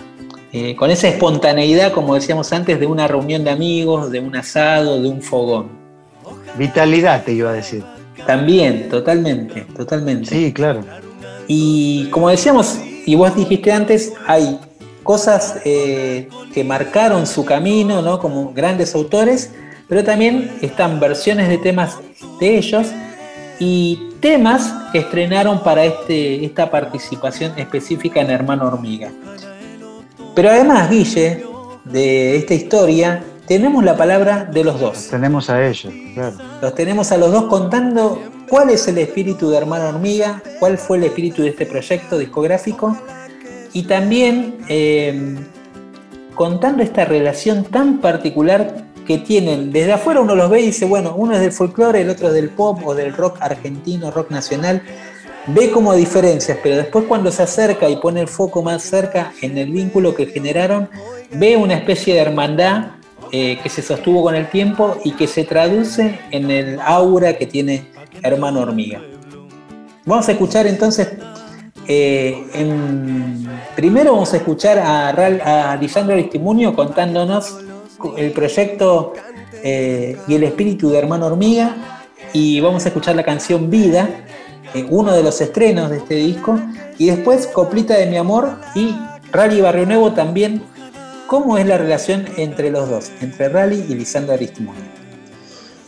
eh, con esa espontaneidad, como decíamos antes, de una reunión de amigos, de un asado, de un fogón. Vitalidad, te iba a decir. También, totalmente, totalmente. Sí, claro. Y como decíamos, y vos dijiste antes, hay cosas eh, que marcaron su camino, ¿no? Como grandes autores, pero también están versiones de temas de ellos y temas que estrenaron para este, esta participación específica en Hermano Hormiga. Pero además, Guille, de esta historia, tenemos la palabra de los dos. Tenemos a ellos, claro. Los tenemos a los dos contando cuál es el espíritu de Hermano Hormiga, cuál fue el espíritu de este proyecto discográfico y también eh, contando esta relación tan particular que tienen. Desde afuera uno los ve y dice, bueno, uno es del folclore, el otro es del pop o del rock argentino, rock nacional. Ve como diferencias, pero después cuando se acerca y pone el foco más cerca en el vínculo que generaron, ve una especie de hermandad eh, que se sostuvo con el tiempo y que se traduce en el aura que tiene Hermano Hormiga. Vamos a escuchar entonces, eh, primero vamos a escuchar a, Lisandro Aristimuño contándonos el proyecto eh, y el espíritu de Hermano Hormiga. Y vamos a escuchar la canción Vida, uno de los estrenos de este disco. Y después Coplita de mi amor y Rally Barrio Nuevo también. ¿Cómo es la relación entre los dos, entre Rally y Lisandro Aristimuño?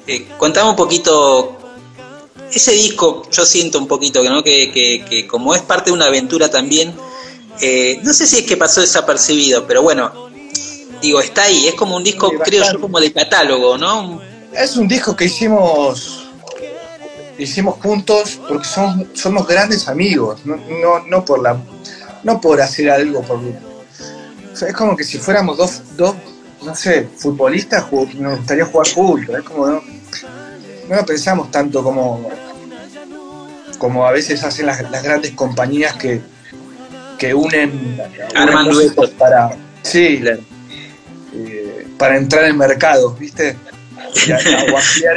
Eh, contame un poquito. Ese disco, yo siento un poquito ¿no? que, que- que como es parte de una aventura también, eh, no sé si es que pasó desapercibido, pero bueno, digo, está ahí, es como un disco, creo yo, como de catálogo, ¿no? Es un disco que hicimos hicimos juntos porque somos, somos grandes amigos, no, no, no por la no por hacer algo por es como que si fuéramos dos, dos no sé, futbolistas nos gustaría jugar juntos, es como no, no lo pensamos tanto como como a veces hacen las, las grandes compañías que, que unen, Arman duetos. para sí, eh, para entrar en mercados, ¿viste? Y a-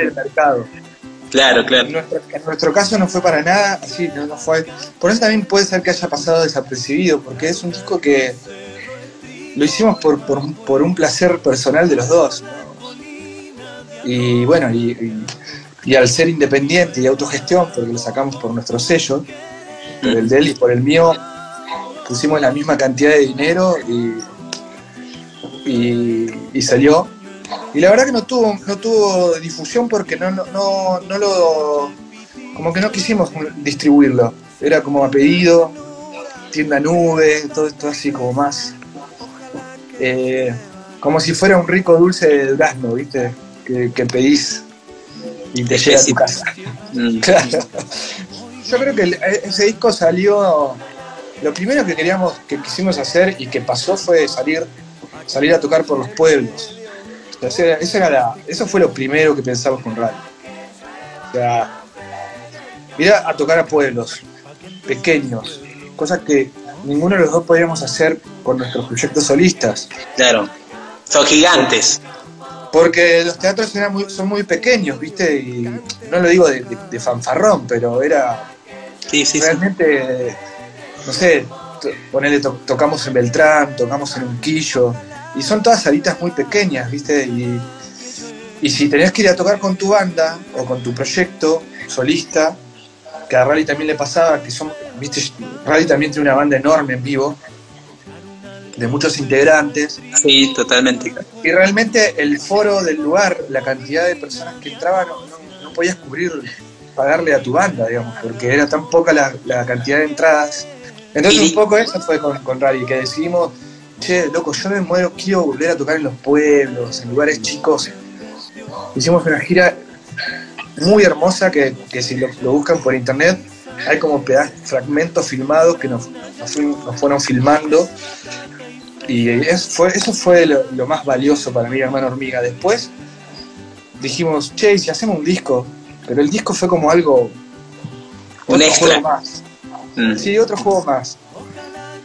el mercado. Claro, claro. En nuestro, en nuestro caso no fue para nada así, no, no fue. Por eso también puede ser que haya pasado desapercibido, porque es un disco que lo hicimos por, por, un placer personal de los dos. Y bueno, y, y- y al ser independiente y autogestión, porque lo sacamos por nuestro sello, por el de él y por el mío, pusimos la misma cantidad de dinero y, y, y salió. Y la verdad que no tuvo, no tuvo difusión porque no, no, no, no lo. como que no quisimos distribuirlo. Era como a pedido, tienda nube, todo esto así como más. Eh, como si fuera un rico dulce de durazno, ¿viste? Que, que pedís y te llega a tu casa. Claro. Yo creo que el- ese disco salió. Lo primero que queríamos, que quisimos hacer y que pasó fue salir, salir a tocar por los pueblos. O sea, esa era- la- eso fue lo primero que pensamos con radio. O sea, ir a tocar a pueblos pequeños, cosas que ninguno de los dos podíamos hacer con nuestros proyectos solistas. Claro. Son gigantes. Porque los teatros eran muy- son muy pequeños, ¿viste? Y no lo digo de, de- de fanfarrón, pero era realmente, no sé, to- ponele, to- tocamos en Beltrán, tocamos en Unquillo, y son todas salitas muy pequeñas, ¿viste? Y, y si tenías que ir a tocar con tu banda o con tu proyecto solista, que a Rally también le pasaba, que son, ¿viste? Rally también tiene una banda enorme en vivo, de muchos integrantes. Sí, totalmente. Y realmente el foro del lugar, la cantidad de personas que entraban, no, no- no podías cubrir, pagarle a tu banda, digamos, porque era tan poca la, la cantidad de entradas. Entonces un poco eso fue con, con Rally, que decidimos, che, loco, yo me muero, quiero volver a tocar en los pueblos, en lugares chicos. Hicimos una gira muy hermosa que, que si lo, lo buscan por internet, hay como pedazos, fragmentos filmados que nos, nos fueron filmando y es- fue, eso fue lo, lo más valioso para mí, hermano hormiga. Después dijimos, che, ¿y si hacemos un disco, pero el disco fue como algo. Un otro extra. juego más. Sí, otro juego más.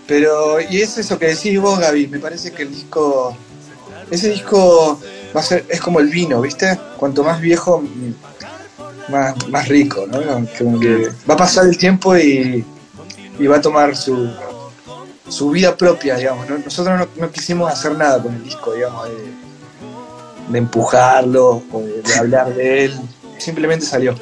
Pero, y es eso que decís vos, Gaby, me parece que el disco. Ese disco va a ser, es como el vino, ¿viste? Cuanto más viejo, mm, más, más rico, ¿no? Como que va a pasar el tiempo y, y va a tomar su, su vida propia, digamos. ¿no? Nosotros no, no quisimos hacer nada con el disco, digamos, de, de empujarlo o de, de hablar de él. Simplemente salió.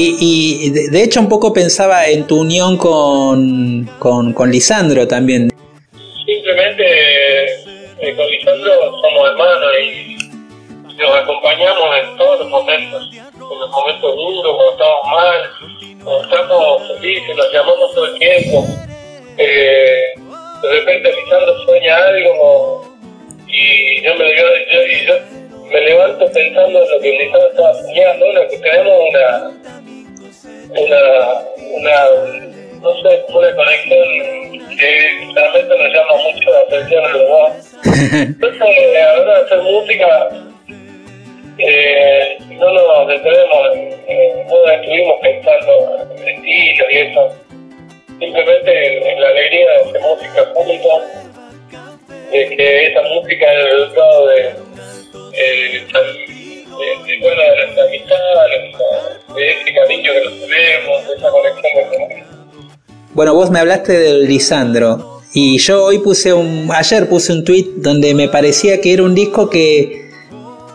Y, y de, hecho un poco pensaba en tu unión con, con, con Lisandro también. Lisandro y yo hoy puse un, ayer puse un tweet donde me parecía que era un disco que,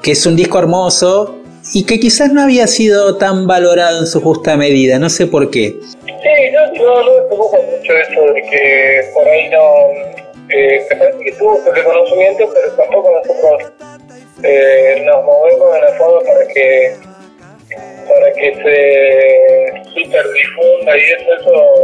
que es un disco hermoso y que quizás no había sido tan valorado en su justa medida, no sé por qué. Sí, no, no, no preocupa mucho eso de que por ahí no. Eh, me parece que tuvo su reconocimiento, pero tampoco nosotros eh, nos movemos de la forma para que para que se super difunda y eso, eso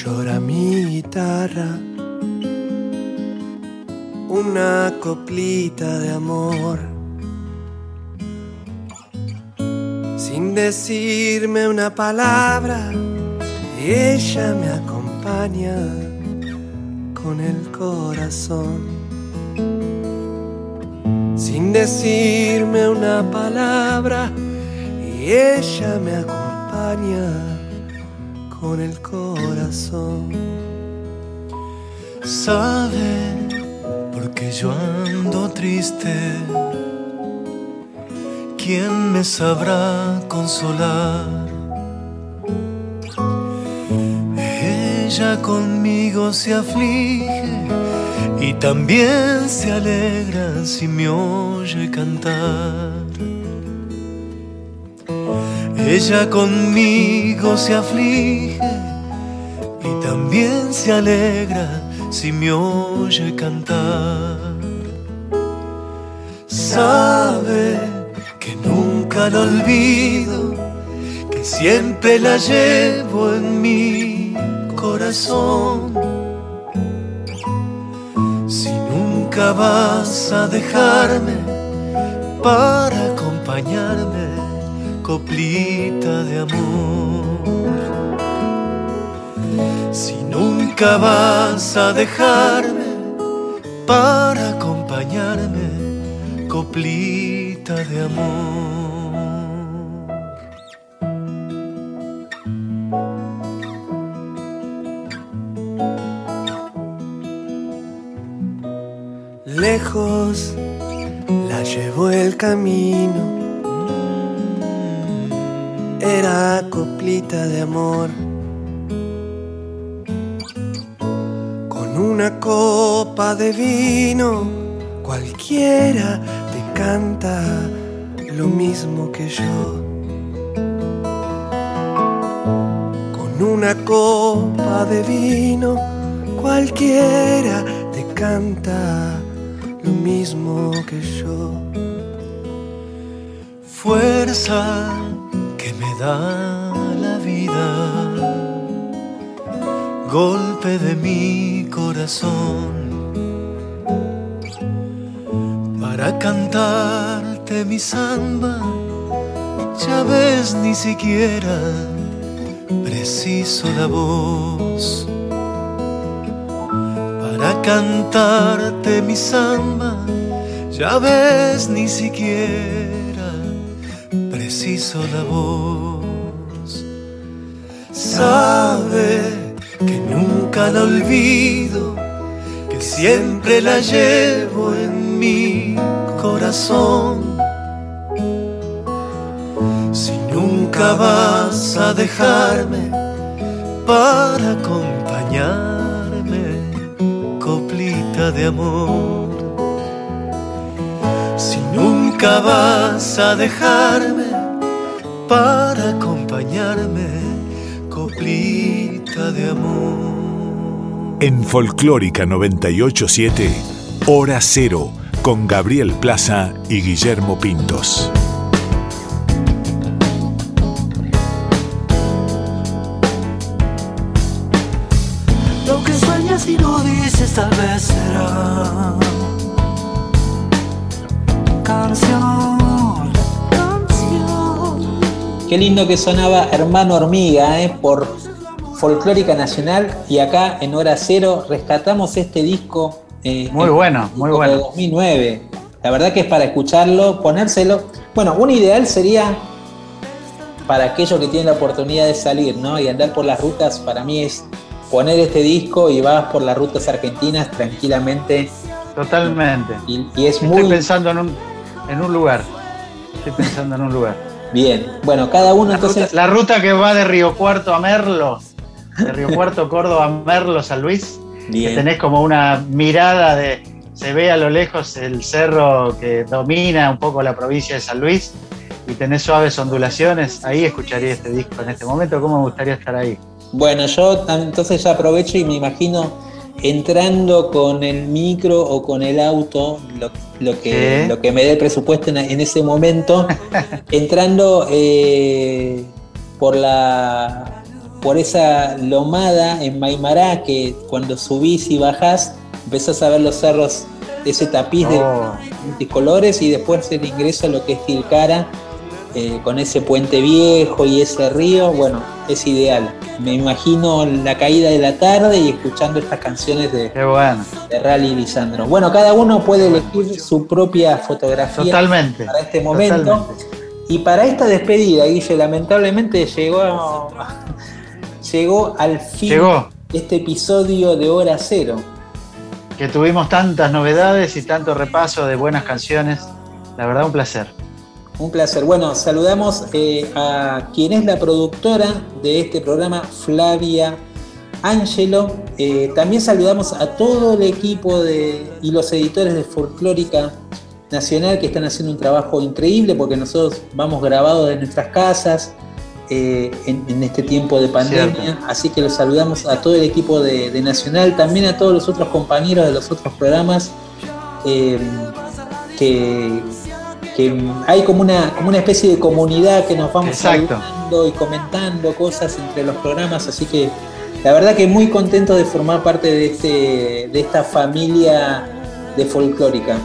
Llora mi guitarra, una coplita de amor. Sin decirme una palabra, ella me acompaña con el corazón. Sin decirme una palabra, y ella me acompaña con el corazón. Sabe, porque yo ando triste. ¿Quién me sabrá consolar? Ella conmigo se aflige y también se alegra si me oye cantar. Ella conmigo se aflige y también se alegra si me oye cantar. Sabe que nunca la olvido, que siempre la llevo en mi corazón. Si nunca vas a dejarme para acompañarme, coplita de amor. Si nunca vas a dejarme para acompañarme, coplita de amor. Lejos la llevó el camino, de amor. Con una copa de vino, cualquiera te canta lo mismo que yo. Con una copa de vino, cualquiera te canta lo mismo que yo. Fuerza que me da golpe de mi corazón, para cantarte mi samba, ya ves ni siquiera preciso la voz para cantarte mi samba, ya ves ni siquiera preciso la voz. Sabe que nunca la olvido, que siempre la llevo en mi corazón. Si nunca vas a dejarme para acompañarme coplita de amor. Si nunca vas a dejarme para acompañarme, de amor. En Folclórica 987, Hora Cero, con Gabriel Plaza y Guillermo Pintos. Lo que sueñas y no dices tal vez será canción, canción. Qué lindo que sonaba Hermano Hormiga, ¿eh? por Folclórica Nacional. Y acá en Hora Cero rescatamos este disco. eh, Muy bueno, muy bueno. De 2009. La verdad que es para escucharlo, ponérselo. Bueno, un ideal sería para aquellos que tienen la oportunidad de salir, ¿no? Y andar por las rutas, para mí es poner este disco y vas por las rutas argentinas tranquilamente. Totalmente. Y, y es Estoy muy pensando en un, en un lugar. Estoy pensando en un lugar. bien. Bueno, cada uno La entonces. ruta, la ruta que va de Río Cuarto a Merlo, de Río Cuarto, Córdoba, Merlo, San Luis, Bien. que tenés como una mirada de. Se ve a lo lejos el cerro que domina un poco la provincia de San Luis y tenés suaves ondulaciones. Ahí escucharía este disco en este momento. ¿Cómo me gustaría estar ahí? Bueno, yo entonces ya aprovecho y me imagino entrando con el micro o con el auto, lo, lo que, lo que me dé el presupuesto en, en ese momento, entrando eh, por la por esa lomada en Maimará que cuando subís y bajás empezás a ver los cerros, ese tapiz Oh. de colores y después el ingreso a lo que es Tilcara eh, con ese puente viejo y ese río, bueno, es ideal. Me imagino la caída de la tarde y escuchando estas canciones de, bueno. de Rally Lisandro. Bueno, cada uno puede elegir su propia fotografía Totalmente. para este momento. Totalmente. Y para esta despedida, Guille, lamentablemente llegó, llegó al fin Llegó. este episodio de Hora Cero. Que tuvimos tantas novedades y tanto repaso de buenas canciones. La verdad, un placer. Un placer. Bueno, saludamos eh, a quien es la productora de este programa, Flavia Angelo. Eh, también saludamos a todo el equipo de, y los editores de Folclórica Nacional que están haciendo un trabajo increíble porque nosotros vamos grabados de nuestras casas eh, en, en este tiempo de pandemia. Cierto. Así que los saludamos a todo el equipo de, de Nacional, también a todos los otros compañeros de los otros programas. eh, que, que hay como una, como una especie de comunidad que nos vamos saludando y comentando cosas entre los programas, así que la verdad que muy contento de formar parte de, este, de esta familia de folclórica.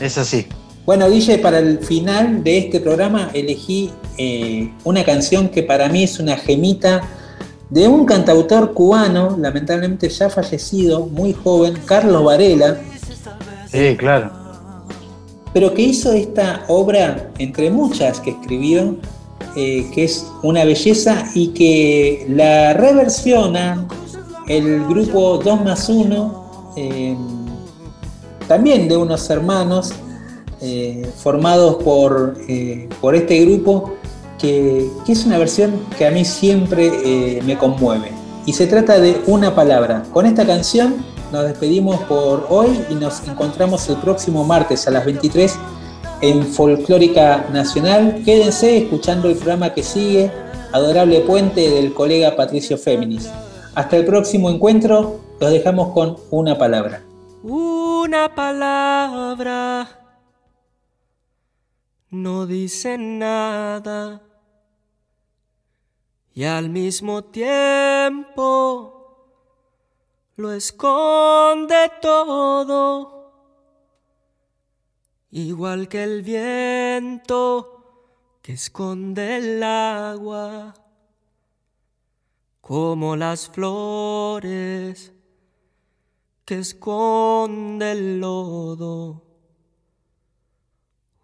Es así. Bueno, Guille, para el final de este programa elegí eh, una canción que para mí es una gemita de un cantautor cubano, lamentablemente ya fallecido, muy joven, Carlos Varela. Sí, claro. Pero que hizo esta obra, entre muchas que escribió, eh, que es una belleza y que la reversiona el grupo 2 más 1, eh, también de unos hermanos eh, formados por, por este grupo que, es una versión que a mí siempre eh, me conmueve. Y se trata de una palabra. Con esta canción nos despedimos por hoy y nos encontramos el próximo martes a las 23 en Folclórica Nacional. Quédense escuchando el programa que sigue, Adorable Puente del colega Patricio Féminis. Hasta el próximo encuentro, los dejamos con una palabra. Una palabra no dice nada y al mismo tiempo lo esconde todo, igual que el viento que esconde el agua, como las flores que esconde el lodo.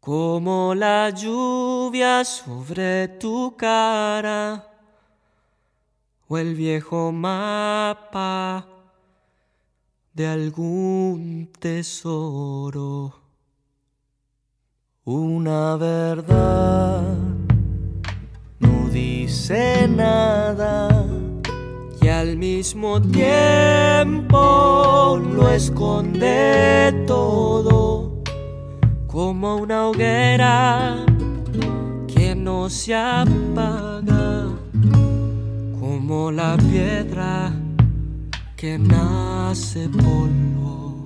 como la lluvia sobre tu cara o el viejo mapa de algún tesoro. Una verdad no dice nada y al mismo tiempo lo esconde todo como una hoguera que no se apaga, como la piedra que nace polvo.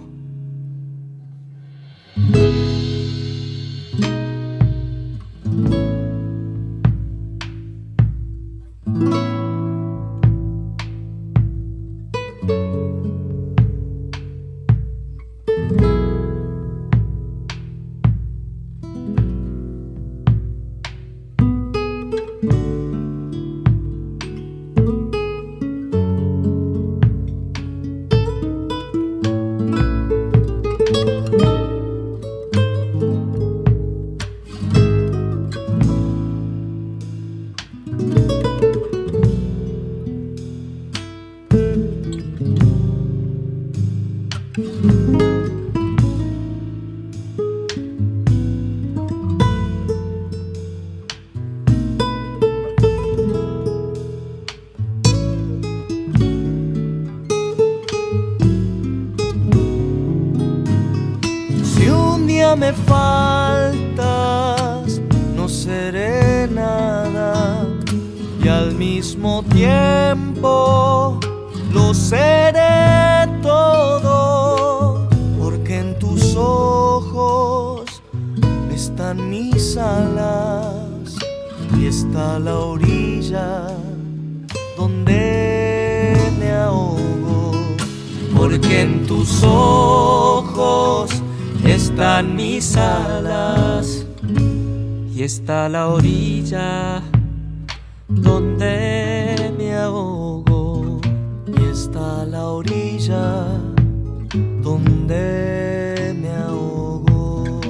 donde me ahogo.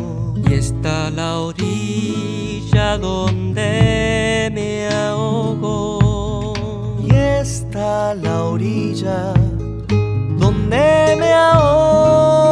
Y está la orilla donde me ahogo. Y está la orilla donde me ahogo.